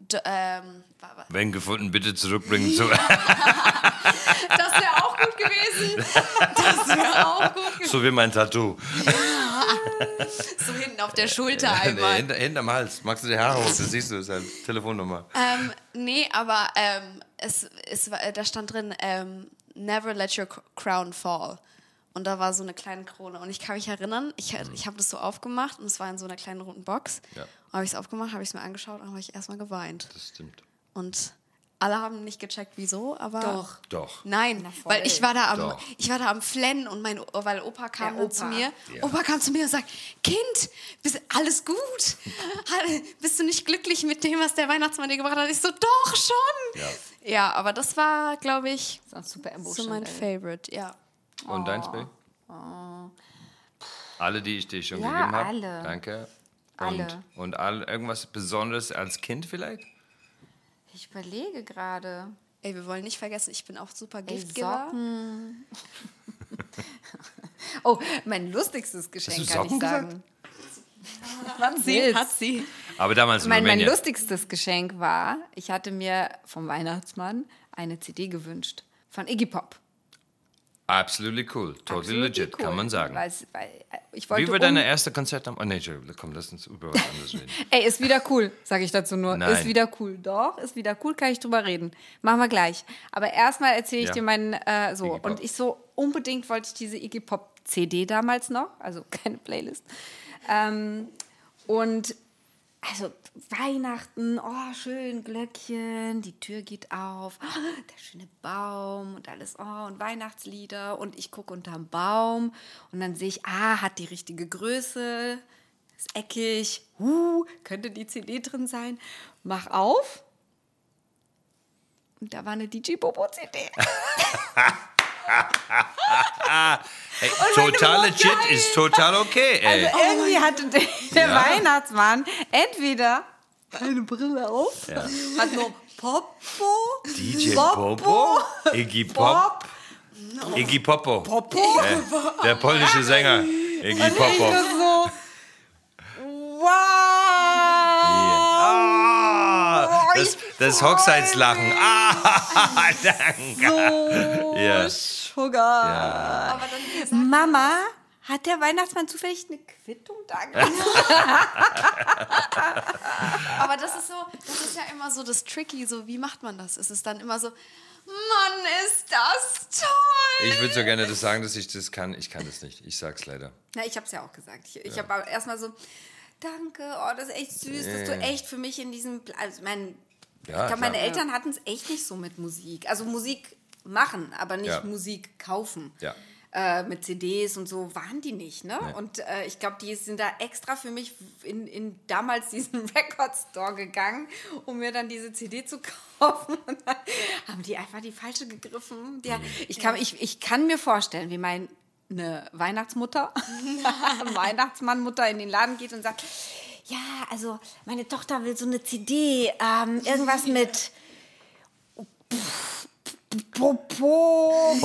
d- ähm, Wenn gefunden, bitte zurückbringen. Zu, (laughs) das wäre auch gut gewesen. Das wäre auch gut gewesen. so wie mein Tattoo. So hinten auf der Schulter Nee, einmal. hinter, hinterm Hals. Magst du die Haare hoch? Das siehst du, das ist eine Telefonnummer. Ähm, nee, aber ähm, es, es war, da stand drin, ähm, never let your crown fall. Und da war so eine kleine Krone. Und ich kann mich erinnern, ich, ich habe das so aufgemacht und es war in so einer kleinen runden Box. Ja. Habe ich es aufgemacht, habe ich es mir angeschaut und habe ich erstmal geweint. Das stimmt. Und alle haben nicht gecheckt, wieso, aber. Doch. Doch. Nein, weil ich war da am, Doch. ich war da am Flennen und mein, weil Opa kam dann zu Opa. mir. Ja. Opa kam zu mir und sagt, Kind, bist, alles gut? (laughs) Bist du nicht glücklich mit dem, was der Weihnachtsmann dir gebracht hat? Ich so, doch schon. Ja. Ja, aber das war, glaube ich, Das ist super so mein ey. Favorite, ja. Und deins, Bill? Alle, die ich dir schon Ja, gegeben habe. alle. Danke. Und, Alle. Und all, irgendwas Besonderes als Kind vielleicht? Ich überlege gerade. Ey, wir wollen nicht vergessen, ich bin auch super Giftgeber. (laughs) Oh, mein lustigstes Geschenk kann ich sagen. Hat sie, hat sie. Aber damals in Mein, mein lustigstes Geschenk war, ich hatte mir vom Weihnachtsmann eine CD gewünscht von Iggy Pop. Absolutely cool. Totally Absolut legit, cool. kann man sagen. Weil's- weil, äh, ich wollte Wie war um- deine erste Konzert am... Oh, nee, komm, lass uns über was anderes reden. (laughs) Ey, ist wieder cool, sage ich dazu nur. Nein. Ist wieder cool. Doch, ist wieder cool, kann ich drüber reden. Machen wir gleich. Aber erstmal erzähle ich Ja. dir meinen, äh, so. Und ich so, unbedingt wollte ich diese Iggy Pop CD damals noch, also (laughs) keine Playlist. Ähm, und also Weihnachten, oh, schön, Glöckchen, die Tür geht auf, oh, (gasps) der schöne Baum und alles, oh, und Weihnachtslieder. Und ich gucke unterm Baum und dann sehe ich, ah, hat die richtige Größe, ist eckig, huh, könnte die CD drin sein. Mach auf. Und da war eine DJ Bobo CD. (laughs) (laughs) Ey, total legit ist total okay, ey. Also irgendwie hatte der, der Weihnachtsmann entweder eine Brille auf, hat nur Popo, DJ Popo, Bobo, Iggy Pop, Iggy Popo, Popo. Äh, der polnische Sänger, Iggy Ich Popo. nur so, wow. Ah, das, ich das Hochzeitslachen. Ah, (laughs) danke. So Ja. Sugar. Ja. Aber dann, wie gesagt, Mama, hat der Weihnachtsmann zufällig eine Quittung da (laughs) aber das ist so, das ist ja immer so das Tricky, so wie macht man das? Es ist dann immer so, Mann, ist das toll! Ich würde so gerne das sagen, dass ich das kann. Ich kann das nicht. Ich sag's leider. Na, ich habe es ja auch gesagt. Ich, ich habe erstmal so, danke, oh, das ist echt süß, dass du echt für mich in diesem, also mein, Ja, ich glaube, meine. Eltern hatten es echt nicht so mit Musik. Also Musik machen, aber nicht Ja. Musik kaufen. Ja. Äh, mit CDs und so waren die nicht, ne? Und äh, ich glaube, die sind da extra für mich in, in damals diesen (laughs) Record Store gegangen, um mir dann diese CD zu kaufen. Und dann haben die einfach die falsche gegriffen. Die, Mhm. ich, kann, ich, ich kann mir vorstellen, wie meine Weihnachtsmutter, (laughs) Weihnachtsmannmutter in den Laden geht und sagt, ja, also meine Tochter will so eine CD, ähm, irgendwas mit Popo. Pop, pop,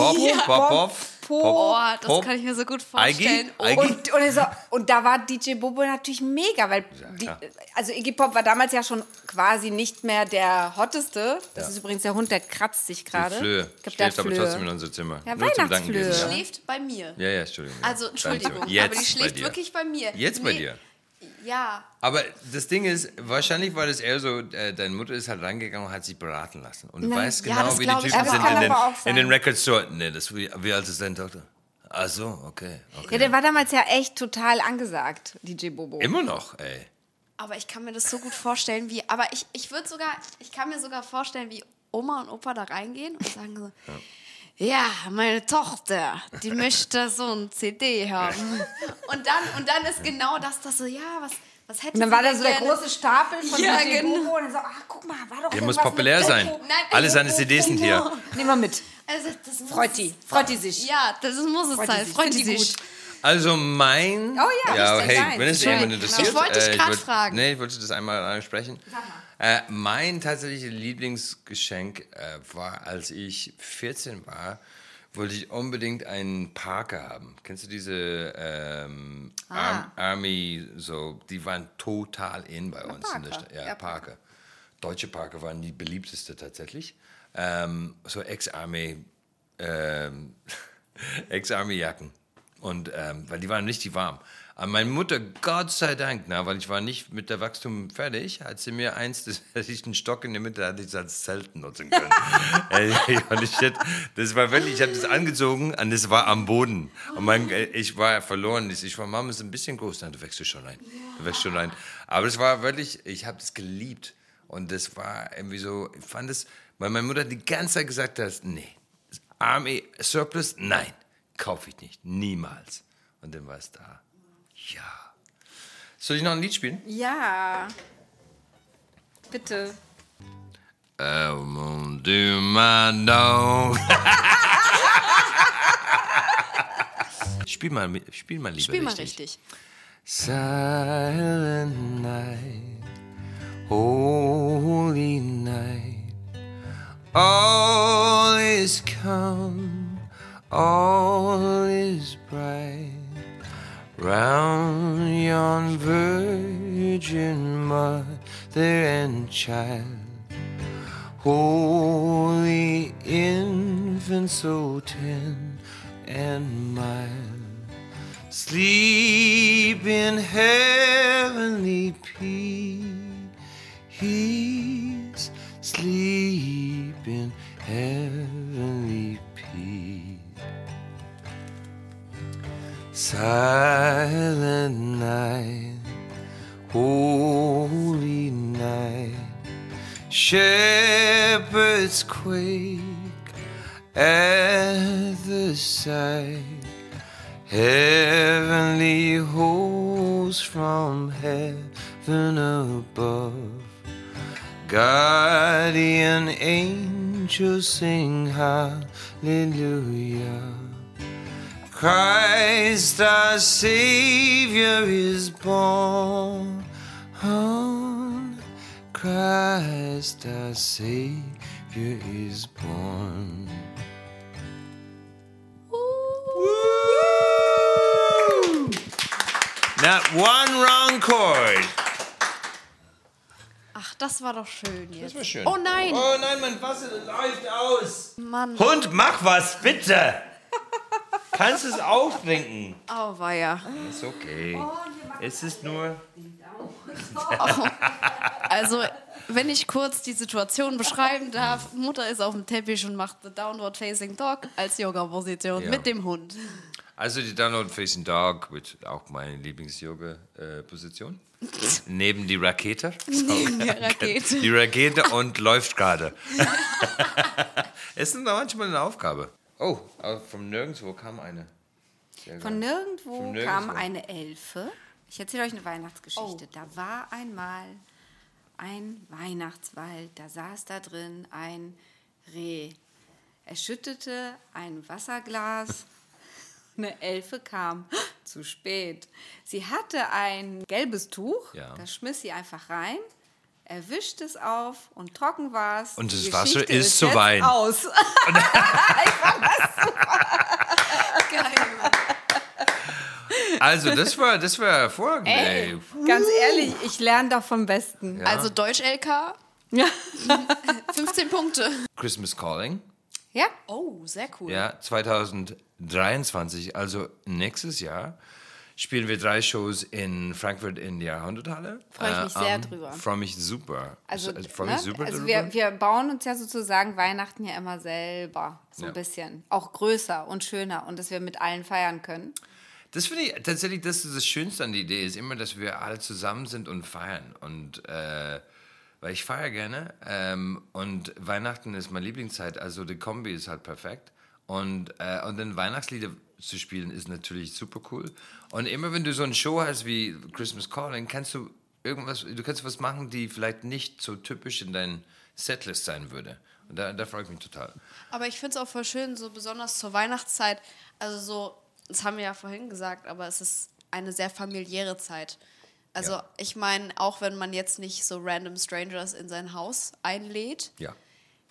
pop, Pop. Oh, das Pop. kann ich mir so gut vorstellen. Iggy? Und, und, so, und da war DJ Bobo natürlich mega, weil die, also Iggy Pop war damals ja schon quasi nicht mehr der hotteste. Das Ja. ist übrigens der Hund, der kratzt sich gerade. Flöhe. Ich glaub, der Schläft aber Flöhe. trotzdem in unser Zimmer. Ja, Nur Weihnachtsflöhe. die schläft bei mir. Ja, ja, Entschuldigung. ja. Also, Entschuldigung, Jetzt aber die bei schläft dir. wirklich bei mir. Jetzt bei Nee, dir. Ja, Aber das Ding ist, wahrscheinlich war das eher so, äh, deine Mutter ist halt reingegangen und hat sich beraten lassen. Und du Nein, weißt ja, genau, das wie die Typen sind in den, in den. Record Store. Nee, das, wie, wie alt ist deine Tochter? Ach so, okay. okay. Ja, der war damals ja echt total angesagt, DJ Bobo. Immer noch, ey. aber ich kann mir das so gut vorstellen, wie. Aber ich, ich würde sogar, ich kann mir sogar vorstellen, wie Oma und Opa da reingehen und sagen so. Ja, meine Tochter, die möchte so ein CD haben. Und dann, und dann ist genau das, das so, ja, was, was hätte Und dann war da so der große Stapel von Ja, DJ genau. Und so, ach, guck mal, war doch Der muss populär mit sein. Nein, Alle seine CDs sind hier. Nehmen wir mit. Also, Freut die. Freut die sich. Ja, das muss es sein. Freut die sich. Also mein. Oh ja, ja hey, wenn es jemand interessiert. Ich wollte dich äh, würd- fragen. Nee, ich wollte das einmal ansprechen. Äh, mein tatsächliches Lieblingsgeschenk äh, war, als ich 14 war, wollte ich unbedingt einen Parker haben. Kennst du diese ähm, Ah. Arm, Army, so, die waren total in bei uns in der Parker. Stadt. Ja, Ja, Parker. Deutsche Parker waren die beliebteste tatsächlich. Ähm, so Ex-Army, ähm, (laughs) Ex-Army-Jacken. Und, ähm, weil die waren richtig warm. Aber meine Mutter, Gott sei Dank, na, weil ich war nicht mit der Wachstum fertig, hat sie mir eins, (laughs) das hätte ich einen Stock in der Mitte, hatte ich es als Zelt nutzen können. (laughs) Und ich hätte, das war wirklich, ich habe das angezogen und das war am Boden. Und mein, äh, ich war verloren. Ich war, Mama ist ein bisschen groß. Nein, du wächst schon rein. Du wächst schon rein. Aber es war wirklich, ich habe es geliebt. Und das war irgendwie so, ich fand es, weil meine Mutter die ganze Zeit gesagt hat, nee, Army Surplus, nein, kaufe ich nicht, niemals. Und dann war es da. Ja. Soll ich noch ein Lied spielen? Ja. Bitte. Um, do my dog. (laughs) spiel mal, spiel mal lieber Spiel mal richtig. richtig. Silent night, holy night, all is calm, all is bright. Round yon virgin mother and child, holy infant so tender and mild. Sleep in heavenly peace. Sleep in heavenly Silent night, holy night. Shepherds quake at the sight. Heavenly hosts from heaven above, guardian angels sing hallelujah. Christ our Savior is born. Christ our Savior is born. Not one wrong chord. Ach, das war doch schön jetzt. Das war schön. Oh nein. Oh nein, mein Wasser läuft aus. Mann. Hund, mach was, bitte. Kannst es auftrinken. Oh, weia. Ist okay. Es ist nur. (laughs) Also, wenn ich kurz die Situation beschreiben darf, Mutter ist auf dem Teppich und macht the Downward Facing Dog als Yoga-Position Ja. mit dem Hund. Also die Download Facing Dog wird auch meine Lieblings-Yoga-Position. (laughs) Neben die Rakete. Neben der Rakete. Die Rakete und läuft gerade. (laughs) es ist manchmal eine Aufgabe. Oh, aber von nirgendwo kam eine. Sehr Von geil. nirgendwo, Von nirgendwo. kam eine Elfe. Ich erzähle euch eine Weihnachtsgeschichte. Oh. Da war einmal ein Weihnachtswald. Da saß da drin ein Reh. Er schüttete ein Wasserglas. (laughs) Eine Elfe kam (gasps) zu spät. Sie hatte ein gelbes Tuch. Ja. Das schmiss sie einfach rein. Er wischte es auf und trocken war es. Und das Wasser Geschichte ist zu jetzt Wein. Aus. (laughs) Also das war, das war hervorragend. Ey, Ey. ganz ehrlich, ich lerne doch vom Besten. Also, Deutsch-LK, Ja. (laughs) 15 Punkte. Christmas Calling. ja. Oh, sehr cool. Ja, 2023, also nächstes Jahr, spielen wir drei Shows in Frankfurt in der Jahrhunderthalle. Freu ich mich sehr am- drüber. Freue mich super. Also, freue ne? mich super also wir, wir bauen uns ja sozusagen Weihnachten ja immer selber so Ja. ein bisschen. Auch größer und schöner und dass wir mit allen feiern können. Das finde ich tatsächlich, das ist das Schönste an der Idee, ist immer, dass wir alle zusammen sind und feiern. Und äh, weil ich feiere gerne ähm, und Weihnachten ist meine Lieblingszeit, also die Kombi ist halt perfekt. Und, äh, und dann Weihnachtslieder zu spielen ist natürlich super cool. Und immer wenn du so eine Show hast wie Christmas Calling, kannst du irgendwas, du kannst was machen, die vielleicht nicht so typisch in deinen Setlist sein würde. Und da, da freue ich mich total. Aber ich finde es auch voll schön, so besonders zur Weihnachtszeit. Also so, das haben wir ja vorhin gesagt, aber es ist eine sehr familiäre Zeit. Also Ja. ich meine, auch wenn man jetzt nicht so random Strangers in sein Haus einlädt, Ja.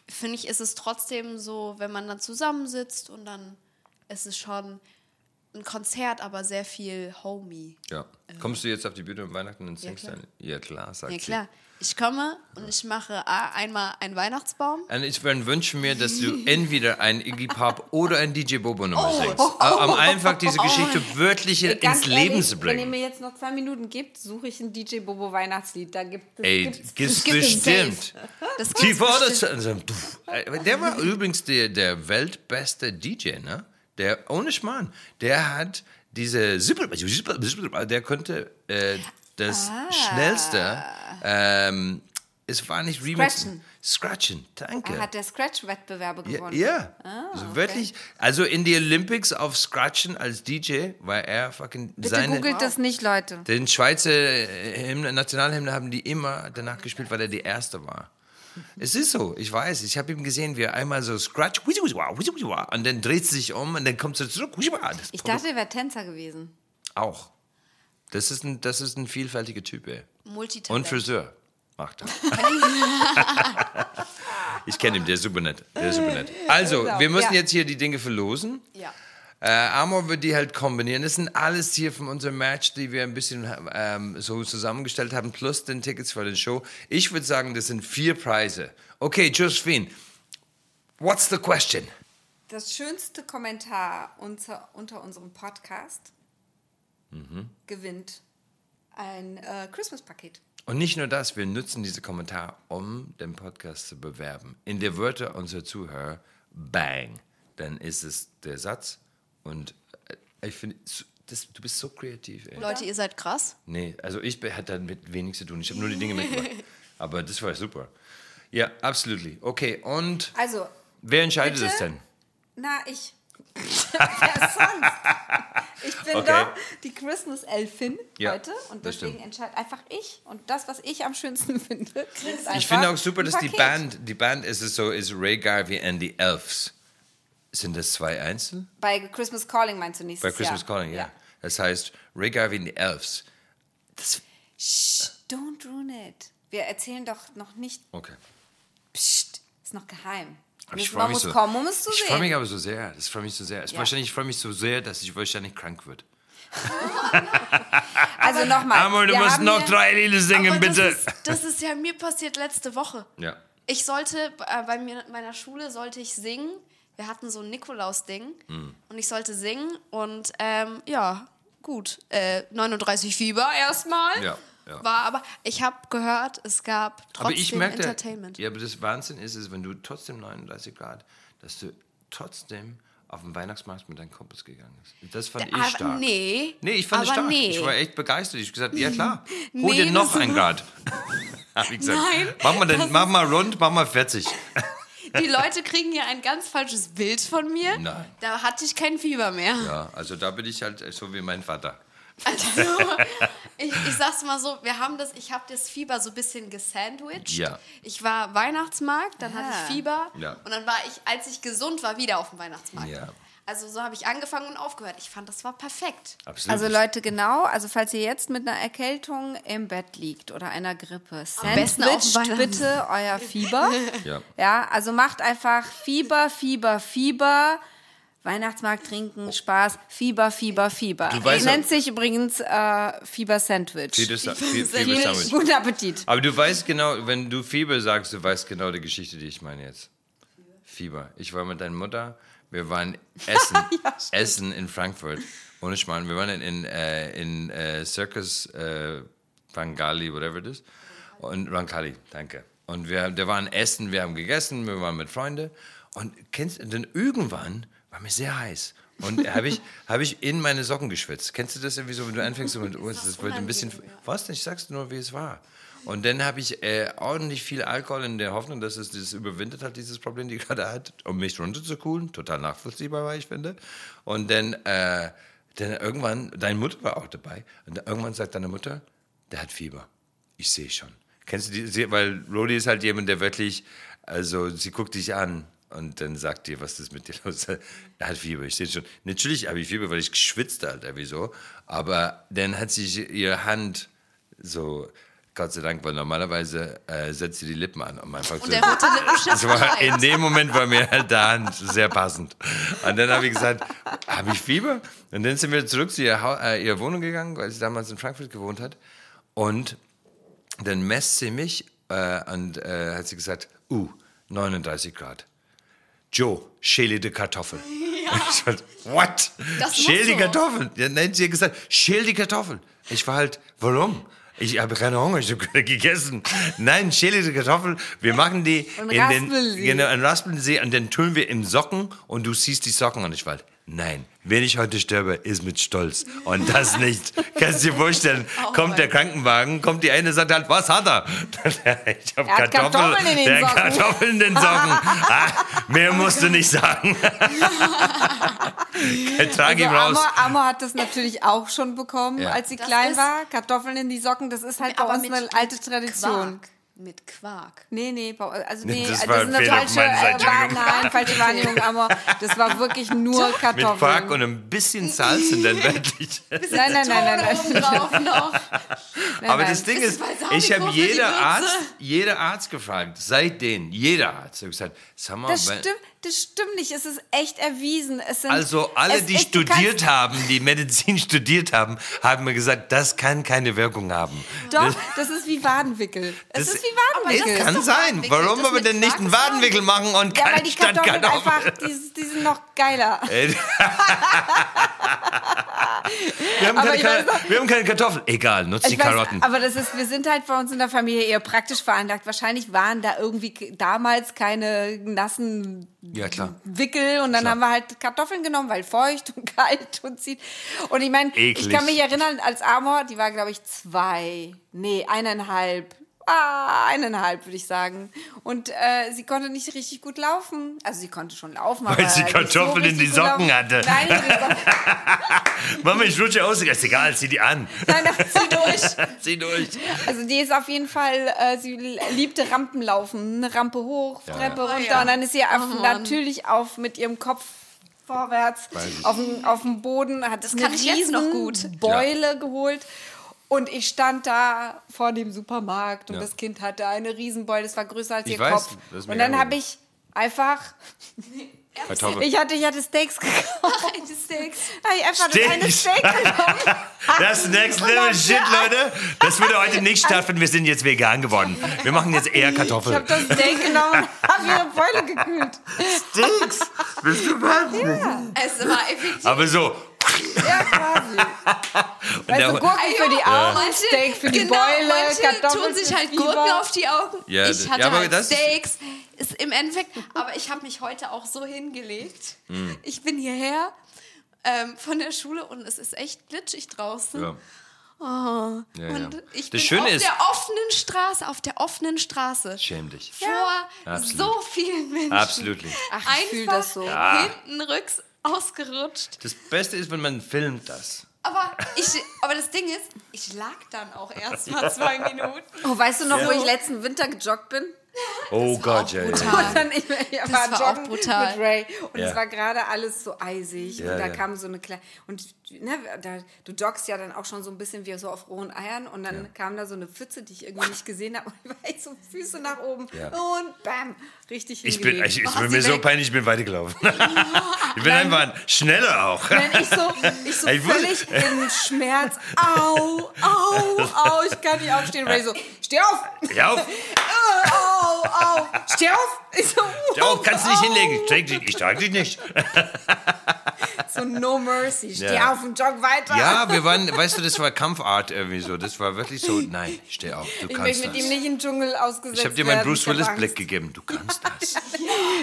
finde ich, ist es trotzdem so, wenn man dann zusammensitzt und dann ist es schon ein Konzert, aber sehr viel Homie. Ja. Kommst du jetzt auf die Bühne am Weihnachten und singst klar. dann? Ja, klar, sagt Ja sie. klar. Ich komme und ich mache A, einmal einen Weihnachtsbaum. Und ich würde wünschen mir, dass du (laughs) entweder ein Iggy Pop oder ein DJ Bobo Nummer Oh. singst. Um einfach (laughs) diese Geschichte wirklich Ganz ins Leben ehrlich, zu Wenn ihr bringen. mir jetzt noch zwei Minuten gibt, suche ich ein DJ Bobo Weihnachtslied. Da gibt es. Ey, gibt's- gibt's gibt es bestimmt. Das Die gibt's vor bestimmt. das, äh, der war übrigens der, der weltbeste DJ, ne? Der, ohne Schmarrn, der hat diese, der konnte äh, das Ah. schnellste, ähm, es war nicht Remix. Scratchen. Scratchen, danke. Er hat der Scratch-Wettbewerbe Ja, gewonnen. ja. also wirklich, also in die Olympics auf Scratchen als DJ war er fucking Bitte seine. googelt das nicht, Leute. Den Schweizer äh, Hymne, Nationalhymne haben die immer danach gespielt, weil er die erste war. Es ist so, ich weiß. Ich habe ihn gesehen, wie er einmal so scratch, und dann dreht sie sich um und dann kommt er zurück. Ich dachte, er wäre Tänzer gewesen. auch. Das ist ein, das ist ein vielfältiger Typ, ey. Multitalent. Und Friseur macht er. (laughs) ich kenne ihn, der ist super nett. Der ist super nett. Also, wir müssen jetzt hier die Dinge verlosen. Ja. Äh, Amor wird die halt kombinieren. Das sind alles hier von unserem Match, die wir ein bisschen ähm, so zusammengestellt haben, plus den Tickets für den Show. Ich würde sagen, das sind vier Preise. Okay, Josephine, what's the question? Das schönste Kommentar unter, unter unserem Podcast Mhm. gewinnt ein äh, Christmas-Paket. Und nicht nur das, wir nutzen diese Kommentare, um den Podcast zu bewerben. In der Wörter unserer Zuhörer, bang, dann ist es der Satz. Und äh, ich finde, das, du bist so kreativ, ey. Leute, ihr seid krass. Nee, also ich be- hat damit wenig zu tun. Ich habe nur die Dinge mitgebracht. (laughs) Aber das war super. Ja, absolutely. Okay, und Also, wer entscheidet Bitte? das denn? na, ich. Wer sonst? Ich bin Okay. doch die Christmas-Elfin Ja, heute und deswegen entscheidet einfach ich. Und das, was ich am schönsten (laughs) finde, Ich finde auch super, dass die. Band, die Band ist es so, ist Ray Garvey and the Elves. Sind das zwei Einzel? Bei Christmas Calling meinst du Bei nächstes Christmas Jahr? Calling, ja. Das heißt, Ray Garvey and the Elves. Das, Shh, don't ruin it. Wir erzählen doch noch nicht. okay. Psst, ist noch geheim. Aber ich man freue mich muss so. kommen, um es zu ich freue mich aber so sehr. Das freue mich so sehr. Ja. Wahrscheinlich, ich freue mich so sehr, dass ich wahrscheinlich krank wird. (laughs) also nochmal. Amor, du musst noch drei Lieder singen, Aber bitte. Das ist, das ist ja mir passiert letzte Woche. Ja. Ich sollte, äh, bei mir, meiner Schule sollte ich singen. Wir hatten so ein Nikolaus-Ding Hm. und ich sollte singen und ähm, ja, gut. Äh, 39 Fieber erstmal. Ja, ja. War aber, ich habe gehört, es gab Aber trotzdem ich merke, Entertainment. ja, aber das Wahnsinn ist es, wenn du trotzdem 39 Grad, dass du trotzdem auf den Weihnachtsmarkt mit deinen Kumpels gegangen bist. Das fand ich Aber stark. nee. Nee, ich fand es aber stark. Nee. Ich war echt begeistert. Ich habe gesagt, ja (laughs) klar, hol Nee, dir noch ein (laughs) Grad. (laughs) Hab ich gesagt. Nein, Mach mal, den, mach mal rund, mach mal 40. Die Leute kriegen hier ein ganz falsches Bild von mir. Nein. Da hatte ich kein Fieber mehr. Ja, also da bin ich halt so wie mein Vater. Also, ich, ich sag's mal so, wir haben das, ich habe das Fieber so ein bisschen gesandwiched. Ja. Ich war Weihnachtsmarkt, dann hatte Ah. ich Fieber Ja. und dann war ich, als ich gesund war, wieder auf dem Weihnachtsmarkt. Ja. Also so habe ich angefangen und aufgehört. Ich fand, das war perfekt. Absolut. Also Leute, genau, also falls ihr jetzt mit einer Erkältung im Bett liegt oder einer Grippe, sandwicht bitte euer Fieber. (laughs) Ja. ja, also macht einfach Fieber, Fieber, Fieber. Weihnachtsmarkt trinken, Spaß, Fieber, Fieber, Fieber. Du weißt Nennt sich übrigens äh, Fieber-Sandwich. Fieber, Sa- Fie- Sehr Fieber gut. Sandwich. Guten Appetit. Aber du weißt genau, wenn du Fieber sagst, du weißt genau die Geschichte, die ich meine jetzt. Fieber. Ich war mit deiner Mutter, wir waren (laughs) essen, essen in Frankfurt. Ohne Schmarrn. Wir waren in, in, äh, in äh, Circus äh, Rangali, whatever it is. Und Rankali, danke. Und wir, da waren Essen, wir haben gegessen, wir waren mit Freunden. Und kennst du, dann irgendwann war mir sehr heiß. Und (laughs) habe ich, hab ich in meine Socken geschwitzt. Kennst du das irgendwie so, wenn du anfängst so mit, oh, das wird ein bisschen, was nicht, sagst du nur, wie es war. Und dann habe ich äh, ordentlich viel Alkohol in der Hoffnung, dass es das überwindet hat, dieses Problem, die (laughs) gerade hat, um mich runterzukohlen. Total nachvollziehbar war, ich finde. Und dann, äh, dann irgendwann, deine Mutter war auch dabei. Und irgendwann sagt deine Mutter, der hat Fieber. Ich sehe schon. Kennst du die? Weil Rodi ist halt jemand, der wirklich, also sie guckt dich an und dann sagt dir, was ist mit dir los? (laughs) Er hat Fieber, ich sehe schon. Natürlich habe ich Fieber, weil ich geschwitzt halt, wieso. Aber dann hat sich ihre Hand so Gott sei Dank, weil normalerweise äh, setzt sie die Lippen an. Um einfach Und der rote Lippenstift war, bleibt. in dem Moment war mir halt da Hand sehr passend. Und dann habe ich gesagt, habe ich Fieber? Und dann sind wir zurück zu ihrer, äh, ihrer Wohnung gegangen, weil sie damals in Frankfurt gewohnt hat. Und dann messt sie mich äh, und äh, hat sie gesagt, uh, 39 Grad. Joe, schäle die Kartoffel. (laughs) Ich so, what? Das muss Schäl die so. Kartoffeln. Ja, nein, sie hat gesagt, schäl die Kartoffeln. Ich war halt, warum? Ich habe keine Hunger, ich habe (laughs) gegessen. Nein, schäle die Kartoffeln. Wir machen die Und in den, raspeln sie. genau, und raspeln sie und dann tun wir in Socken und du siehst die Socken und ich war halt, nein, wenn ich heute sterbe, ist mit Stolz. Und das nicht. Kannst du dir vorstellen, (laughs) kommt der Krankenwagen, kommt die eine, sagt halt, was hat er? (laughs) Ich habe Er hat Kartoffeln in den der Socken. Kartoffeln in den Socken. (laughs) Ah, mehr musst du nicht sagen. Trag ihn Also raus. Amor, Amor hat das natürlich auch schon bekommen, Ja. als sie Das klein war. Kartoffeln in die Socken, das ist halt bei uns eine alte Tradition. Quark. Mit Quark. Nee, nee, also nee, Das das, war ist ein eine falsche, äh, war, nein, falsche Wahrnehmung, Amor. Das war wirklich nur Mit Kartoffeln. Quark und ein bisschen Salz und dann wirklich. nein, nein, nein, nein, nein. Oben drauf noch. (laughs) nein, Aber nein. das Ding Ist ist, ich habe jeder? Arzt, jeder Arzt gefragt, seitdem, jeder Arzt, hat gesagt, sag mal, Das stimmt, das stimmt nicht. Es ist echt erwiesen. Es sind, also alle, es die ist- studiert haben, die Medizin (laughs) studiert haben, haben mir gesagt, das kann keine Wirkung haben. Doch, das ist wie Wadenwickel. Es Das- ist wie Es das Wadenwickel. ist kann sein. Warum Das aber mit denn nicht einen Wadenwickel machen und Ja, weil kein die statt Kartoffeln Kartoffeln? einfach, die, die sind noch geiler. (laughs) Wir, haben keine, Kar- wir haben keine Kartoffeln. Egal, nutzt die weiß, Karotten. aber das ist, wir sind halt bei uns in der Familie eher praktisch veranlagt. Wahrscheinlich waren da irgendwie damals keine nassen Ja, klar. Wickel und dann Klar. haben wir halt Kartoffeln genommen, weil feucht und (laughs) kalt und zieht. Und ich meine, ich kann mich erinnern, als Amor, die war glaube ich zwei, nee, eineinhalb. Ah, eineinhalb würde ich sagen. Und äh, sie konnte nicht richtig gut laufen. Also sie konnte schon laufen, aber sie nicht Kartoffeln in richtig die Socken hatte. Nein, in. Mama, ich rutsche aus. Ist egal, zieh die an. Nein, nein, zieh durch. (laughs) zieh durch. Also die ist auf jeden Fall, äh, sie liebte Rampenlaufen, eine Rampe hoch, Treppe runter ja. und dann ist sie Oh natürlich auf mit ihrem Kopf vorwärts auf dem, auf dem Boden, hat das noch gut. Beule geholt und ich stand da vor dem Supermarkt und Ja. das Kind hatte eine Riesenbeule, das war größer als Ich ihr weiß, Kopf. Und dann habe ich einfach. (laughs) ich hatte, ich hatte Steaks gekauft, (laughs) Die Steaks. habe ich einfach das eine Steaks. Steak genommen. (laughs) Das ist next level shit, (laughs) Leute. Das würde heute nicht stattfinden. Wir sind jetzt vegan geworden. Wir machen jetzt eher Ich habe Kartoffeln. das Steak genommen und habe ihre Beule gekühlt. Stinks. Bist du wahnsinnig? Es war effektiv. Aber so. Ja, quasi. Du, Gurken für die Augen, Steak für die genau, Beule, manche Kartoffeln tun sich halt Fieber. Gurken auf die Augen. Ja, ich hatte ja, aber halt Steaks. Ist im Endeffekt, aber ich habe mich heute auch so hingelegt. Hm. Ich bin hierher ähm, von der Schule und es ist echt glitschig draußen. Ja. Oh. Ja, und ja. ich Das bin Schöne auf ist- der offenen Straße, auf der offenen Straße. Schäm dich. Vor Absolut. so vielen Menschen. Absolut. Ach, ich fühle das so. hinten rücks ausgerutscht. Das Beste ist, wenn man filmt das. Aber, ich, aber das Ding ist, ich lag dann auch erst mal zwei (laughs) Minuten. Oh, weißt du noch, wo ich letzten Winter gejoggt bin? Oh Gott, ja, ja. Und dann ich, ich war, war auch brutal. mit Ray und Ja. es war gerade alles so eisig Ja, und da kam so eine kleine und ne, da, du joggst ja dann auch schon so ein bisschen wie so auf rohen Eiern und dann kam da so eine Pfütze, die ich irgendwie nicht gesehen habe und ich war ich so Füße nach oben und bam, richtig Ich bin, ich, War wird sie mir so weg. peinlich, ich bin weitergelaufen. (laughs) ich bin einfach schneller auch. Nein, ich so, ich so Ich völlig im Schmerz. Au, au, au, ich kann nicht aufstehen. Ray so, steh auf! Ja, auf, Äh, (laughs) Au, au, steh auf! Ich so, ja, auf, kannst du nicht au. hinlegen. Ich trage dich, ich trage dich nicht. (laughs) So, no mercy. Steh Ja. auf und jog weiter. Ja, wir waren, weißt du, das war Kampfart irgendwie so. Das war wirklich so, nein, steh auf, du ich kannst möchte das. mit ihm nicht in den Dschungel ausgesetzt Ich habe dir meinen. Bruce Ich hab Willis Angst. Blick gegeben. Du kannst das. (laughs)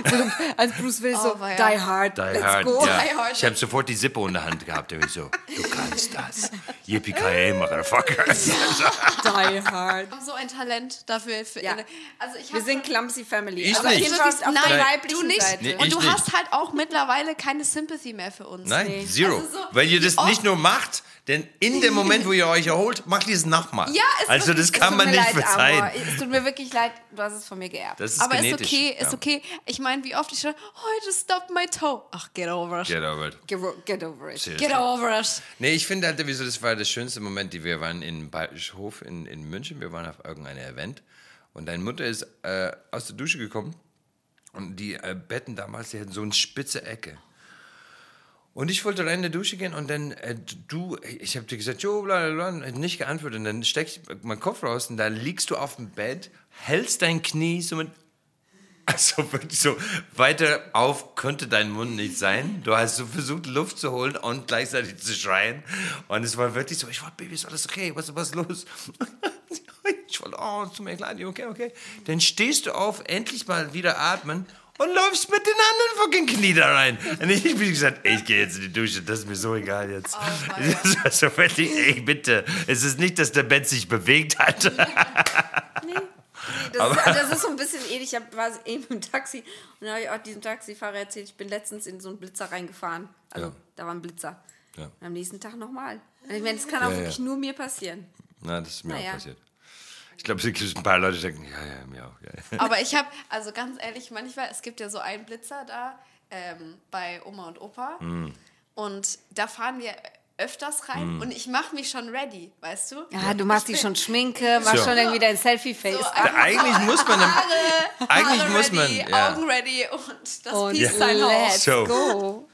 So, als Bruce Willis so, Oh, weia. die hard, Die let's hard, go. ja. Die hard. Ich habe sofort die Sippe in der Hand gehabt. Irgendwie so, du kannst das. Yippie-ki-yay, Motherfucker. (laughs) Die hard. Ich habe so ein Talent dafür. Für Ja. Also ich Wir sind Clumsy Family. Ich also nicht. auf auf Nein, der du nicht. Seite. Nee, Und ich du nicht. hast halt auch mittlerweile keine Sympathy mehr für uns. Uns. Nein, Nee. zero. Also so, Weil ihr das wie nicht nur macht, denn in dem Moment, wo ihr euch erholt, macht ihr es nochmal. Ja, es Also wirklich- das Es kann tut man nicht leid, verzeihen. Amor. Es tut mir wirklich leid, du hast es von mir geerbt. Das ist Aber ist genetisch. okay, ist ja. okay. Ich meine, wie oft ich schon, oh, I just stopped my toe. Ach, get over it. Get over it. Get, get over it. Seriously. Get over it. Nee, ich finde halt, wieso das war der schönste Moment, die wir waren in Bayerisch Hof in, in München, wir waren auf irgendeinem Event und deine Mutter ist äh, aus der Dusche gekommen und die äh, Betten damals, die hatten so eine spitze Ecke. Und ich wollte rein in die Dusche gehen und dann äh, du, ich habe dir gesagt, jo, bla, bla, bla, nicht geantwortet und dann steck ich meinen Kopf raus und dann liegst du auf dem Bett, hältst dein Knie so mit (laughs) also wirklich so, weiter auf könnte dein Mund nicht sein. Du hast so versucht, Luft zu holen und gleichzeitig zu schreien. Und es war wirklich so, ich wollte, Baby, ist alles okay? Was ist los? (laughs) Ich wollte, oh, tut mir leid, okay, okay. Dann stehst du auf, endlich mal wieder atmen und läufst mit den anderen fucking Knie da rein. Und ich bin gesagt, ey, ich gehe jetzt in die Dusche, das ist mir so egal jetzt. (laughs) das war so wirklich, ey, bitte. Es ist nicht, dass der Bett sich bewegt hat. Das, ist, das ist so ein bisschen ähnlich. Ich war eben im Taxi und da habe ich auch diesem Taxifahrer erzählt, ich bin letztens in so einen Blitzer reingefahren. Also Ja. da war ein Blitzer. Ja. Und am nächsten Tag nochmal. Ich meine, das kann auch Ja, wirklich nur mir passieren. Na, das ist mir Naja. auch passiert. Ich glaube, es gibt ein paar Leute, die denken, ja, ja, mir auch. Ja, (laughs) ja. Aber ich habe, also ganz ehrlich, manchmal, es gibt ja so einen Blitzer da ähm, bei Oma und Opa. Mhm. Und da fahren wir öfters rein und ich mache mich schon ready, weißt du? Ja, du machst die schon Schminke, (laughs) machst So. schon irgendwie dein Selfie-Face. So, eigentlich muss man im- Haare, eigentlich Haare muss man, ready, ja. Augen ready und das und Peace sein Haus. let's go.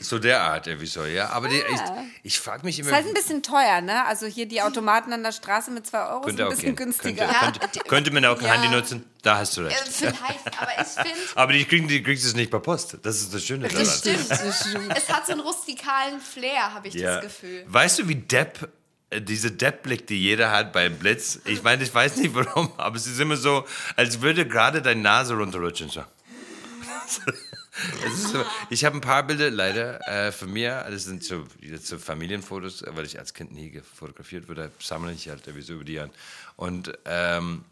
So der Art, irgendwie so, ja. Aber die, ich, ich frage mich immer. Ist halt ein bisschen teuer, ne? Also hier die Automaten an der Straße mit 2 Euro sind ein bisschen gehen. günstiger. Könnte, könnte, könnte man auch ein Ja. Handy nutzen? Da hast du Äh, recht. vielleicht, aber ich finde, (laughs) Aber die kriegen, die kriegst es nicht per Post. Das ist das Schöne daran. das stimmt. es hat so einen rustikalen Flair, habe ich Ja. das Gefühl. Weißt du, wie Depp, äh, diese Depp-Blick, die jeder hat beim Blitz, ich meine, ich weiß nicht warum, aber es ist immer so, als würde gerade deine Nase runterrutschen. (laughs) So. Es ist so, ich habe ein paar Bilder leider äh, von mir, das sind so, jetzt so Familienfotos, weil ich als Kind nie fotografiert wurde, sammle ich halt irgendwie so über die Jahre. Und ähm,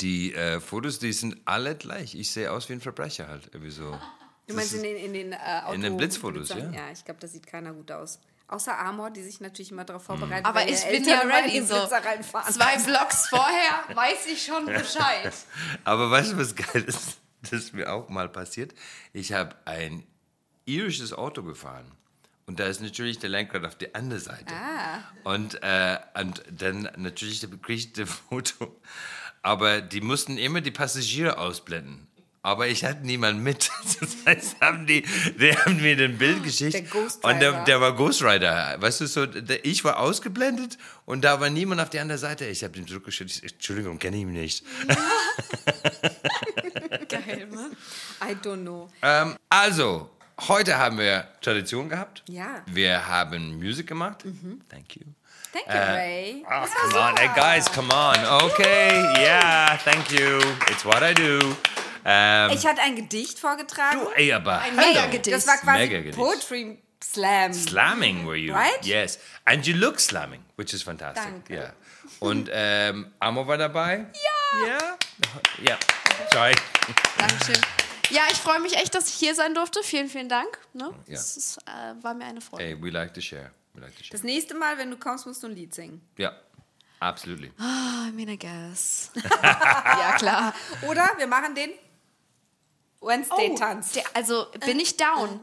die äh, Fotos, die sind alle gleich. Ich sehe aus wie ein Verbrecher halt, irgendwie so. Du meinst in den, in den, äh, Auto In den Blitzfotos, ja. Ja, ich glaube, das sieht keiner gut aus. Außer Amor, die sich natürlich immer darauf vorbereitet, Aber ich bin ja ready. So zwei Blocks (laughs) vorher weiß ich schon Bescheid. Aber weißt du, was geil ist? Das ist mir auch mal passiert. Ich habe ein irisches Auto gefahren. Und da ist natürlich der Lenkrad auf der anderen Seite. Ah. Und, äh, und dann natürlich kriege ich das Foto. Aber die mussten immer die Passagiere ausblenden. Aber ich hatte niemanden mit. (laughs) Das heißt, haben die, die haben mir ein Bild geschickt. Der Ghost und der, der war Ghost Rider. Weißt du, so, der, ich war ausgeblendet und da war niemand auf der anderen Seite. Ich habe den zurückgeschickt. Entschuldigung, kenne ich ihn nicht. (laughs) Geil, ne? I don't know. Ähm, also, heute haben wir Tradition gehabt. Ja. Wir haben Musik gemacht. Thank you. Thank you, Äh, Ray. Oh, come on, hey guys, come on. Okay, yeah, thank you. It's what I do. Ähm, Ich hatte ein Gedicht vorgetragen. du, ey, aber Ein. Megagedicht. Das war quasi. Poetry Slam. Slamming were you. Right? Yes. And you look slamming, which is fantastic. Danke. Yeah. Und ähm, Amo war dabei. Ja. Ja. Ja. Sorry. Dankeschön. Ja, ich freue mich echt, dass ich hier sein durfte. Vielen, vielen Dank. Ne? Ja. Das ist, äh, war mir eine Freude. Hey, we like to share. We like to share. Das nächste Mal, wenn du kommst, musst du ein Lied singen. Ja. Absolutely. Ah, I mean, I guess. (laughs) ja, klar. Oder wir machen den Wednesday-Tanz. der, also bin ich down.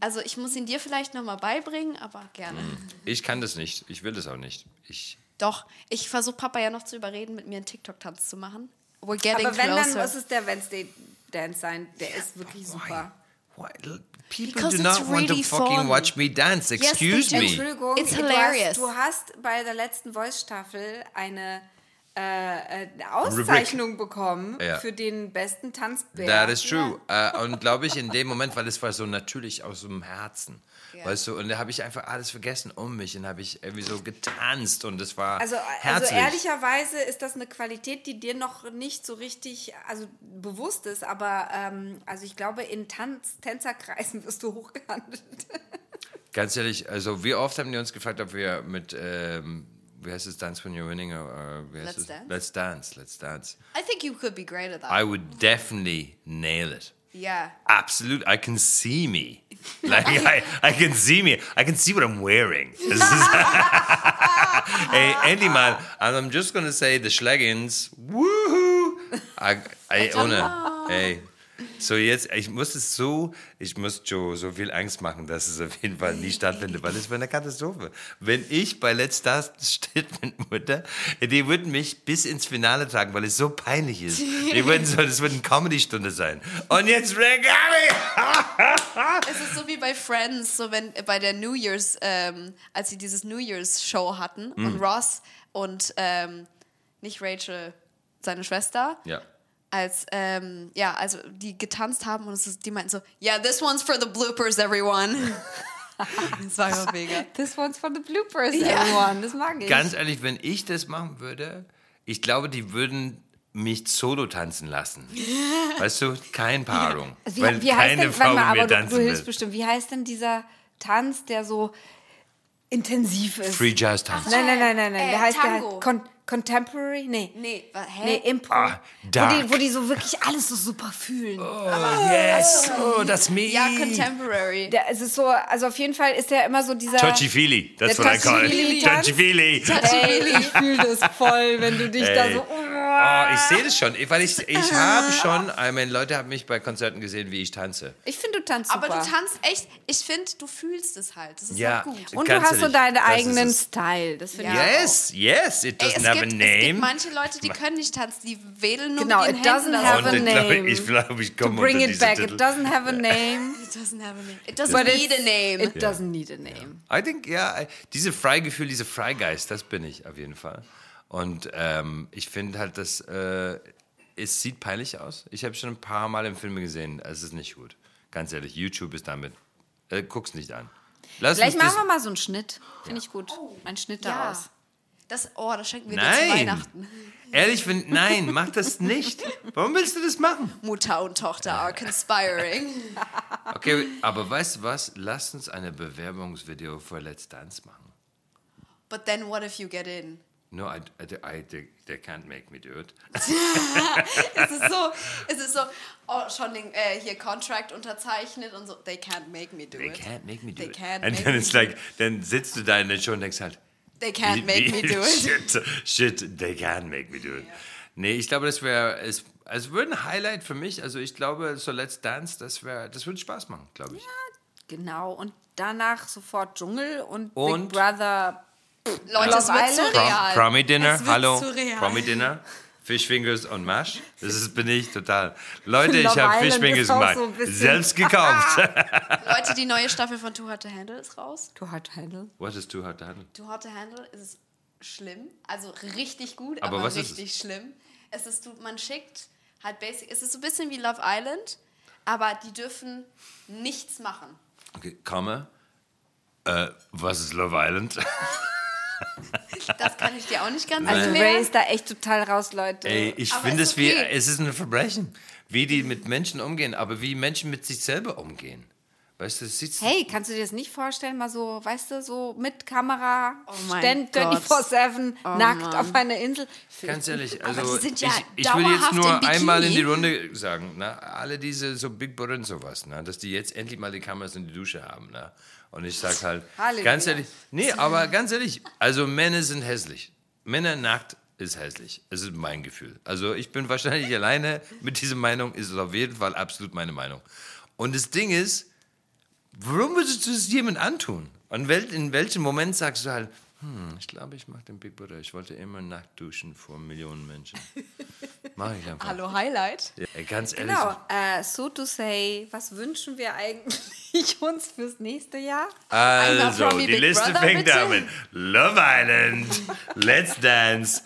Also ich muss ihn dir vielleicht nochmal beibringen, aber gerne. Ich kann das nicht. Ich will das auch nicht. Ich. Doch, ich versuche Papa ja noch zu überreden, mit mir einen TikTok-Tanz zu machen. We're getting Aber wenn, dann closer. muss es der Wednesday-Dance sein. Der ist wirklich super. Why? People Because do not it's want to really fucking fun. watch me dance. Excuse do. me. Entschuldigung, It's du hilarious. Hast, du hast bei der letzten Voice-Staffel eine, äh, eine Auszeichnung bekommen Ja. für den besten Tanzbär. That is true. Äh, und glaube ich, in dem Moment, weil es war so natürlich aus dem Herzen. Ja. Weißt du, und da habe ich einfach alles vergessen um mich und habe ich irgendwie so getanzt und es war Also, also herzlich. ehrlicherweise ist das eine Qualität, die dir noch nicht so richtig also bewusst ist, aber ähm, also ich glaube, in Tanz, Tänzerkreisen wirst du hochgehandelt. Ganz ehrlich, also wie oft haben die uns gefragt, ob wir mit, ähm, wie heißt es, Dance When You're Winning? Or, heißt Let's? Dance? Let's Dance, Let's Dance. I think you could be great at that. I would definitely nail it. Yeah. Absolutely. I can see me. (laughs) Like I, I can see me. I can see what I'm wearing. (laughs) (laughs) hey, ist man. And I'm just gonna say the Schleggins. Woohoo! I, ey, ohne. Ey. So jetzt, ich muss es so, ich muss Joe so viel Angst machen, dass es auf jeden Fall nie stattfindet, weil es wäre eine Katastrophe. Wenn ich bei Let's Dance steht (laughs) mit Mutter, die würden mich bis ins Finale tragen, weil es so peinlich ist. Die (laughs) würden so, das würde eine Comedy-Stunde sein. Und jetzt Regali! (laughs) Es ist so wie bei Friends, so wenn äh, bei der New Year's, ähm, als sie dieses New Year's Show hatten Mm. und Ross und ähm, nicht Rachel, seine Schwester, Ja. Als ähm, ja, also die getanzt haben und es ist, die meinten so, yeah, this one's for the bloopers, everyone. (laughs) das war immer mega. This one's for the bloopers, everyone. Das mag ich. Ganz ehrlich, wenn ich das machen würde, ich glaube, die würden mich solo tanzen lassen. (laughs) Weißt du, kein Paarung. wie, weil wie heißt keine denn, Frau mal, aber du, du hilfst will. bestimmt. Wie heißt denn dieser Tanz, der so intensiv ist? Free Jazz Tanz. Nein, nein, nein, nein, nein. Äh, der heißt Tango. der Con Contemporary? Nee. Nee, hä? Nee, Impro. Ah, wo, dark. die, wo die so wirklich alles so super fühlen. Yes, oh, that's me. ja, Contemporary. Der, es ist so, also auf jeden Fall ist der immer so dieser. Touchy feely, that's Der what I call it. Touchy-feely-Tanz. Touchy feely. Ey, ich fühle das voll, wenn du dich da Ey. so. Oh, ich sehe das schon, weil ich, ich habe schon, I mean, Leute haben mich bei Konzerten gesehen, wie ich tanze. Ich finde, du tanzt super. Aber du tanzt echt, ich finde, du fühlst es halt. Das ist Ja. halt gut. Und du hast so deinen das eigenen. Style. Das finde Ja. ich Yes, yes, it Ey, doesn't es, have gibt, a es gibt name. manche Leute, die können nicht tanzen, die wedeln nur Genau, mit ihren it doesn't Händen. have Das a Und ich glaube, name. ich, glaube, ich komme Bring unter it back. It doesn't have a name. It doesn't have a name. It doesn't But need a name. It doesn't need a name. I think, ja, diese Freigefühl, diese Freigeist, das bin ich auf jeden Fall. Und ähm, ich finde halt, dass äh, es sieht peinlich aus. Ich habe schon ein paar Mal im Film gesehen, es ist nicht gut. Ganz ehrlich, YouTube ist damit. Äh, guck's nicht an. Lass Vielleicht das, machen wir mal so einen Schnitt. Finde ich gut. Ein Schnitt Ja. daraus. Das, oh, das schenken wir dir zu Nein! Weihnachten. Ehrlich, wenn, nein, mach das nicht. Warum willst du das machen? Mutter und Tochter are conspiring. (laughs) Okay, aber weißt du was? Lass uns eine Bewerbungsvideo für Let's Dance machen. But then what if you get in? No, I, I, I, they, they can't make me do it. (laughs) Es ist so, (laughs) es ist so, oh, schon den, äh, hier Contract unterzeichnet und so, they can't make me do They it. can't make me do They it. can't And then it's like, dann sitzt du da in der Show und denkst halt, They can't (laughs) make me do it. Shit, shit, they can't make me do it. Nee, ich glaube, das wäre, es, es würde ein Highlight für mich. Also ich glaube, so Let's Dance, das wäre, das würde Spaß machen, glaube ich. Genau. Und danach sofort Dschungel und, Und? Big Brother. Leute, es Love wird surreal. Promi Dinner, Es wird hallo. surreal. Promi Dinner, (laughs) Fischfingers und Mash. Das ist, bin ich total. Leute, ich habe Fischfingers ist auch gemacht. so ein bisschen- Selbst gekauft. (laughs) Leute, die neue Staffel von Too Hot to Handle ist raus. Too hard to handle. What is too hard to handle? Too Hot to Handle ist schlimm, also richtig gut, Aber aber, was ist richtig schlimm. Es ist, man schickt halt basic, es ist so ein bisschen wie Love Island, aber die dürfen nichts machen. Okay, komme. Äh, was ist Love Island? (laughs) (laughs) Das kann ich dir auch nicht ganz Also Ray erklären. ist da echt total raus, Leute. Ey, ich finde es wie, okay. es ist ein Verbrechen, wie die mit Menschen umgehen, aber wie Menschen mit sich selber umgehen. Weißt du, es sieht Hey, kannst du dir das nicht vorstellen, mal so, weißt du, so mit Kamera, Oh mein stand Gott. 24-7, nackt auf einer Insel. Ganz ehrlich, also sind ich, ja ich will jetzt nur Bikini. einmal in die Runde sagen, na, alle diese so Big Brother und sowas, na, dass die jetzt endlich mal die Kameras in die Dusche haben. Na. Und ich sag halt, Halleluja. ganz ehrlich, nee, aber ganz ehrlich, also Männer sind hässlich. Männer nackt ist hässlich. Es ist mein Gefühl. Also ich bin wahrscheinlich (laughs) alleine mit dieser Meinung, ist es auf jeden Fall absolut meine Meinung. Und das Ding ist, warum würdest du es jemand antun? Und in welchem Moment sagst du halt, hm, ich glaube, ich mache den Big Brother. Ich wollte immer nackt duschen vor Millionen Menschen. (laughs) Mach ich einfach. Hallo Highlight. Ja, ganz ehrlich. Genau, äh, so to say, was wünschen wir eigentlich (laughs) uns fürs nächste Jahr? Also, die Big Liste Brother, fängt bitte. an mit Love Island, Let's Dance,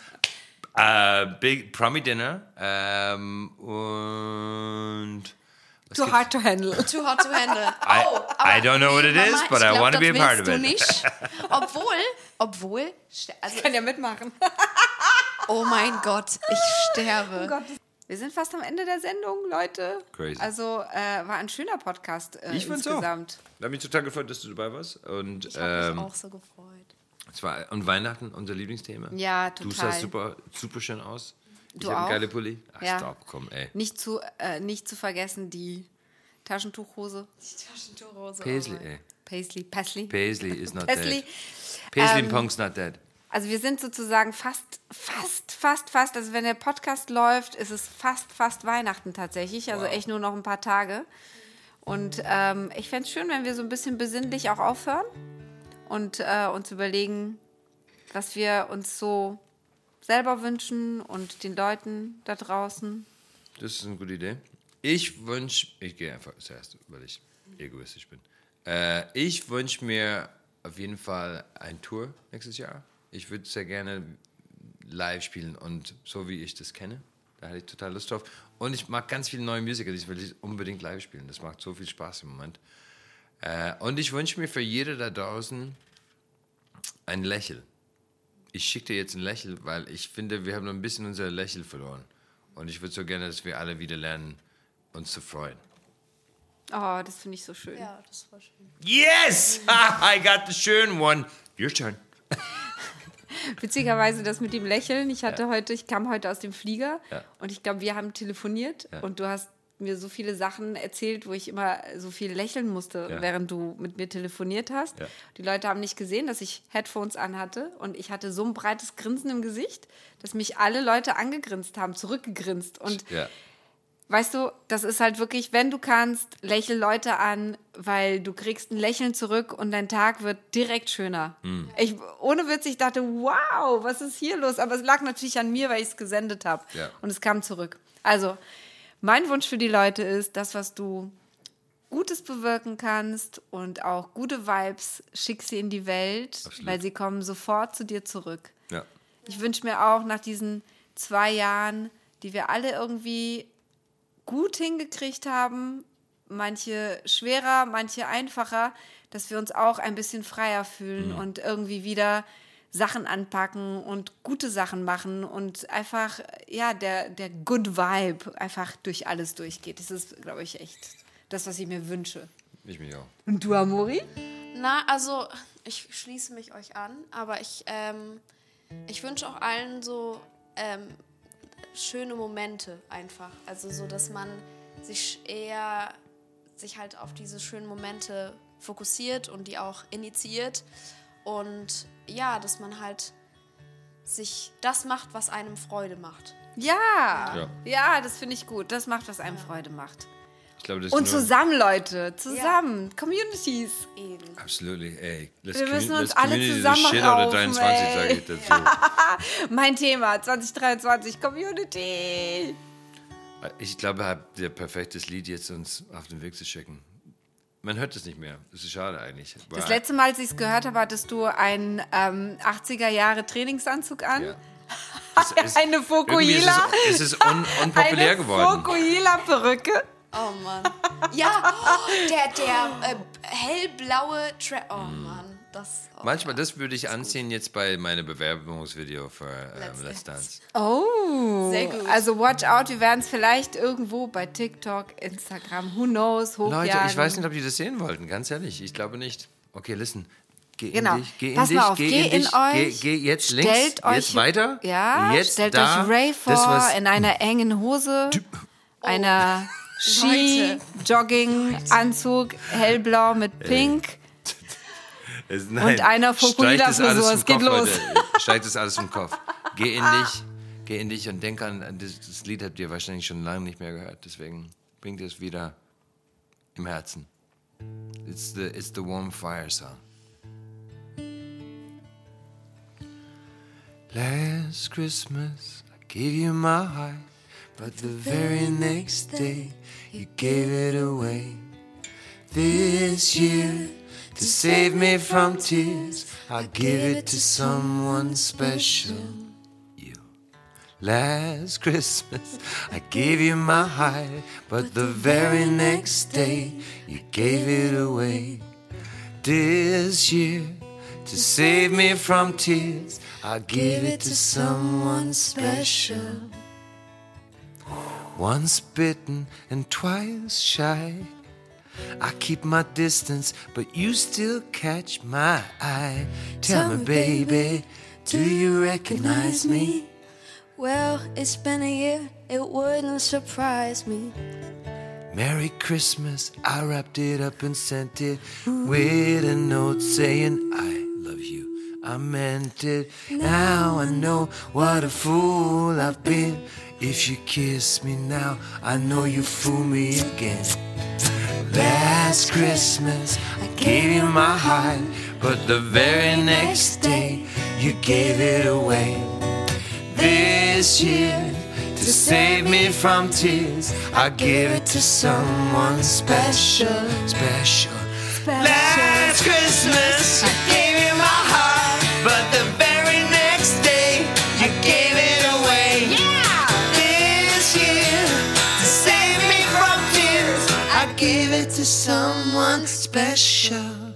äh, Big Promi Dinner ähm, und (laughs) Too hard to handle. Too hot to handle. I- Oh, I don't know what it Mama, is, ich but I wanna das be a part of du it. Nicht. (laughs) Obwohl, obwohl, also, Kann ja mitmachen. (laughs) oh mein Gott, ich sterbe. Wir sind fast am Ende der Sendung, Leute. Crazy. Also äh, war ein schöner Podcast äh, Ich insgesamt. Ich habe mich total gefreut, dass du dabei warst. Und, Ich habe ähm, mich auch so gefreut. es war, und Weihnachten, unser Lieblingsthema. Ja, Du total. sahst super, super schön aus. Ich Du habe einen auch? geile Pulli. Ach, Ja. stop, komm, ey. Nicht zu, äh, nicht zu vergessen die Taschentuchhose. Taschentuchrose. Paisley, ey. Paisley, Paisley. Paisley is not Paisley. dead. Paisley Ähm, Punk's not dead. Also wir sind sozusagen fast, fast, fast, fast, also wenn der Podcast läuft, ist es fast, fast Weihnachten tatsächlich, also echt nur noch ein paar Tage. Und ähm, ich fände es schön, wenn wir so ein bisschen besinnlich auch aufhören und äh, uns überlegen, was wir uns so selber wünschen und den Leuten da draußen. Das ist eine gute Idee. Ich wünsche, ich gehe einfach zuerst, weil ich egoistisch bin. Äh, ich wünsche mir auf jeden Fall ein Tour nächstes Jahr. Ich würde sehr gerne live spielen und so wie ich das kenne. Da hätte ich total Lust drauf. Und ich mag ganz viele neue Musiker, die will ich unbedingt live spielen. Das macht so viel Spaß im Moment. Äh, und ich wünsche mir für jede da draußen ein Lächeln. Ich schicke dir jetzt ein Lächeln, weil ich finde, wir haben noch ein bisschen unser Lächeln verloren. Und ich würde so gerne, dass wir alle wieder lernen, uns zu freuen. Oh, das finde ich so schön. Ja, das war schön. Yes! (laughs) I got the schön one. Your turn. (laughs) Witzigerweise das mit dem Lächeln. Ich hatte heute, ich kam heute aus dem Flieger Ja. und ich glaube, wir haben telefoniert und du hast mir so viele Sachen erzählt, wo ich immer so viel lächeln musste, Ja. während du mit mir telefoniert hast. Ja. Die Leute haben nicht gesehen, dass ich Headphones anhatte und ich hatte so ein breites Grinsen im Gesicht, dass mich alle Leute angegrinst haben, zurückgegrinst. Und Ja. weißt du, das ist halt wirklich, wenn du kannst, lächel Leute an, weil du kriegst ein Lächeln zurück und dein Tag wird direkt schöner. Ich, ohne Witz, ich dachte, wow, was ist hier los? Aber es lag natürlich an mir, weil ich es gesendet habe. Und es kam zurück. Also, mein Wunsch für die Leute ist, das, was du Gutes bewirken kannst und auch gute Vibes, schick sie in die Welt, Absolut. weil sie kommen sofort zu dir zurück. Ja. Ich wünsche mir auch nach diesen zwei Jahren, die wir alle irgendwie gut hingekriegt haben, manche schwerer, manche einfacher, dass wir uns auch ein bisschen freier fühlen und irgendwie wieder Sachen anpacken und gute Sachen machen und einfach, ja, der, der Good Vibe einfach durch alles durchgeht. Das ist, glaube ich, echt das, was ich mir wünsche. Ich mich auch. Und du, Amori? Na, also ich schließe mich euch an, aber ich, ähm, ich wünsche auch allen so ähm, schöne Momente einfach. Also so, dass man sich eher sich halt auf diese schönen Momente fokussiert und die auch initiiert. Und ja, dass man halt sich das macht, was einem Freude macht. Ja, Ja. ja, das finde ich gut. Das macht, was einem Freude macht. Ich glaube, das Und zusammen, Leute, zusammen, Communities. Eben. Absolutely, ey. Let's Wir müssen uns alle zusammen shit out of raufen, 23, ey. sage ich dazu. (laughs) Mein Thema 2023 Community. Ich glaube, er hat der perfektes Lied jetzt uns auf den Weg zu schicken. Man hört es nicht mehr. Das ist schade eigentlich. Das Weil- letzte Mal, als ich es gehört habe, hattest du einen ähm, 80er Jahre Trainingsanzug an. Ja. (laughs) Es Eine Fokuhila. Ist es, es ist un, unpopulär eine geworden. Fokuhila-Perücke. Oh Mann. Ja, oh, der, der äh, hellblaue Tra Oh Mann, das. Oh. Manchmal, das würde ich anziehen jetzt bei meinem Bewerbungsvideo für ähm, Let's Let's Dance. Oh. Sehr gut. Also watch out, wir werden es vielleicht irgendwo bei TikTok, Instagram, who knows, hochjagen. Leute, ich weiß nicht, ob die das sehen wollten, ganz ehrlich. Ich glaube nicht. Okay, listen. Geh Genau. in dich, geh in Pass dich, mal auf, geh, geh in in dich, euch, geh, geh jetzt links, Stellt euch, jetzt weiter, Ja, jetzt stellt da. euch Ray vor das, in einer engen Hose, einer (laughs) Ski. Jogging, Anzug, hellblau mit Pink. Es, und einer Fokuhila-Frisur. Alles Es geht Kopf, los. Leute. Streich das alles vom Kopf. Geh in dich, geh in dich und denk an, an das, das Lied habt ihr wahrscheinlich schon lange nicht mehr gehört. Deswegen bringt es wieder im Herzen. It's the, it's the warm fire song. Last Christmas, I gave you my heart, but the very next day, you gave it away. This year, to save me from tears, I'll give it to someone special. You. Last Christmas, I gave you my heart, but the very next day, you gave it away. This year, to save me from tears, I'll give it to someone special. Once bitten and twice shy. I keep my distance, but you still catch my eye. Tell me, baby, do you recognize me? Well, it's been a year, it wouldn't surprise me. Merry Christmas. I wrapped it up and sent it with a note saying, I love you. I meant it. Now I know what a fool I've been. If you kiss me now, I know you fool me again. Last Christmas, I gave you my heart, but the very next day, you gave it away. This year, to save me from tears, I give it to someone special, special. Last Christmas, someone special.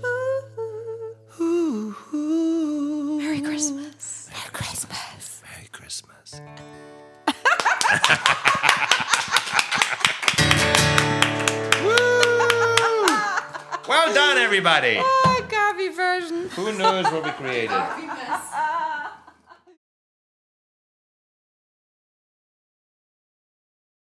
Merry Christmas. Merry Christmas. Merry Christmas. (laughs) Well done, everybody. Oh, Gabi version. Who knows what we created? Happiness.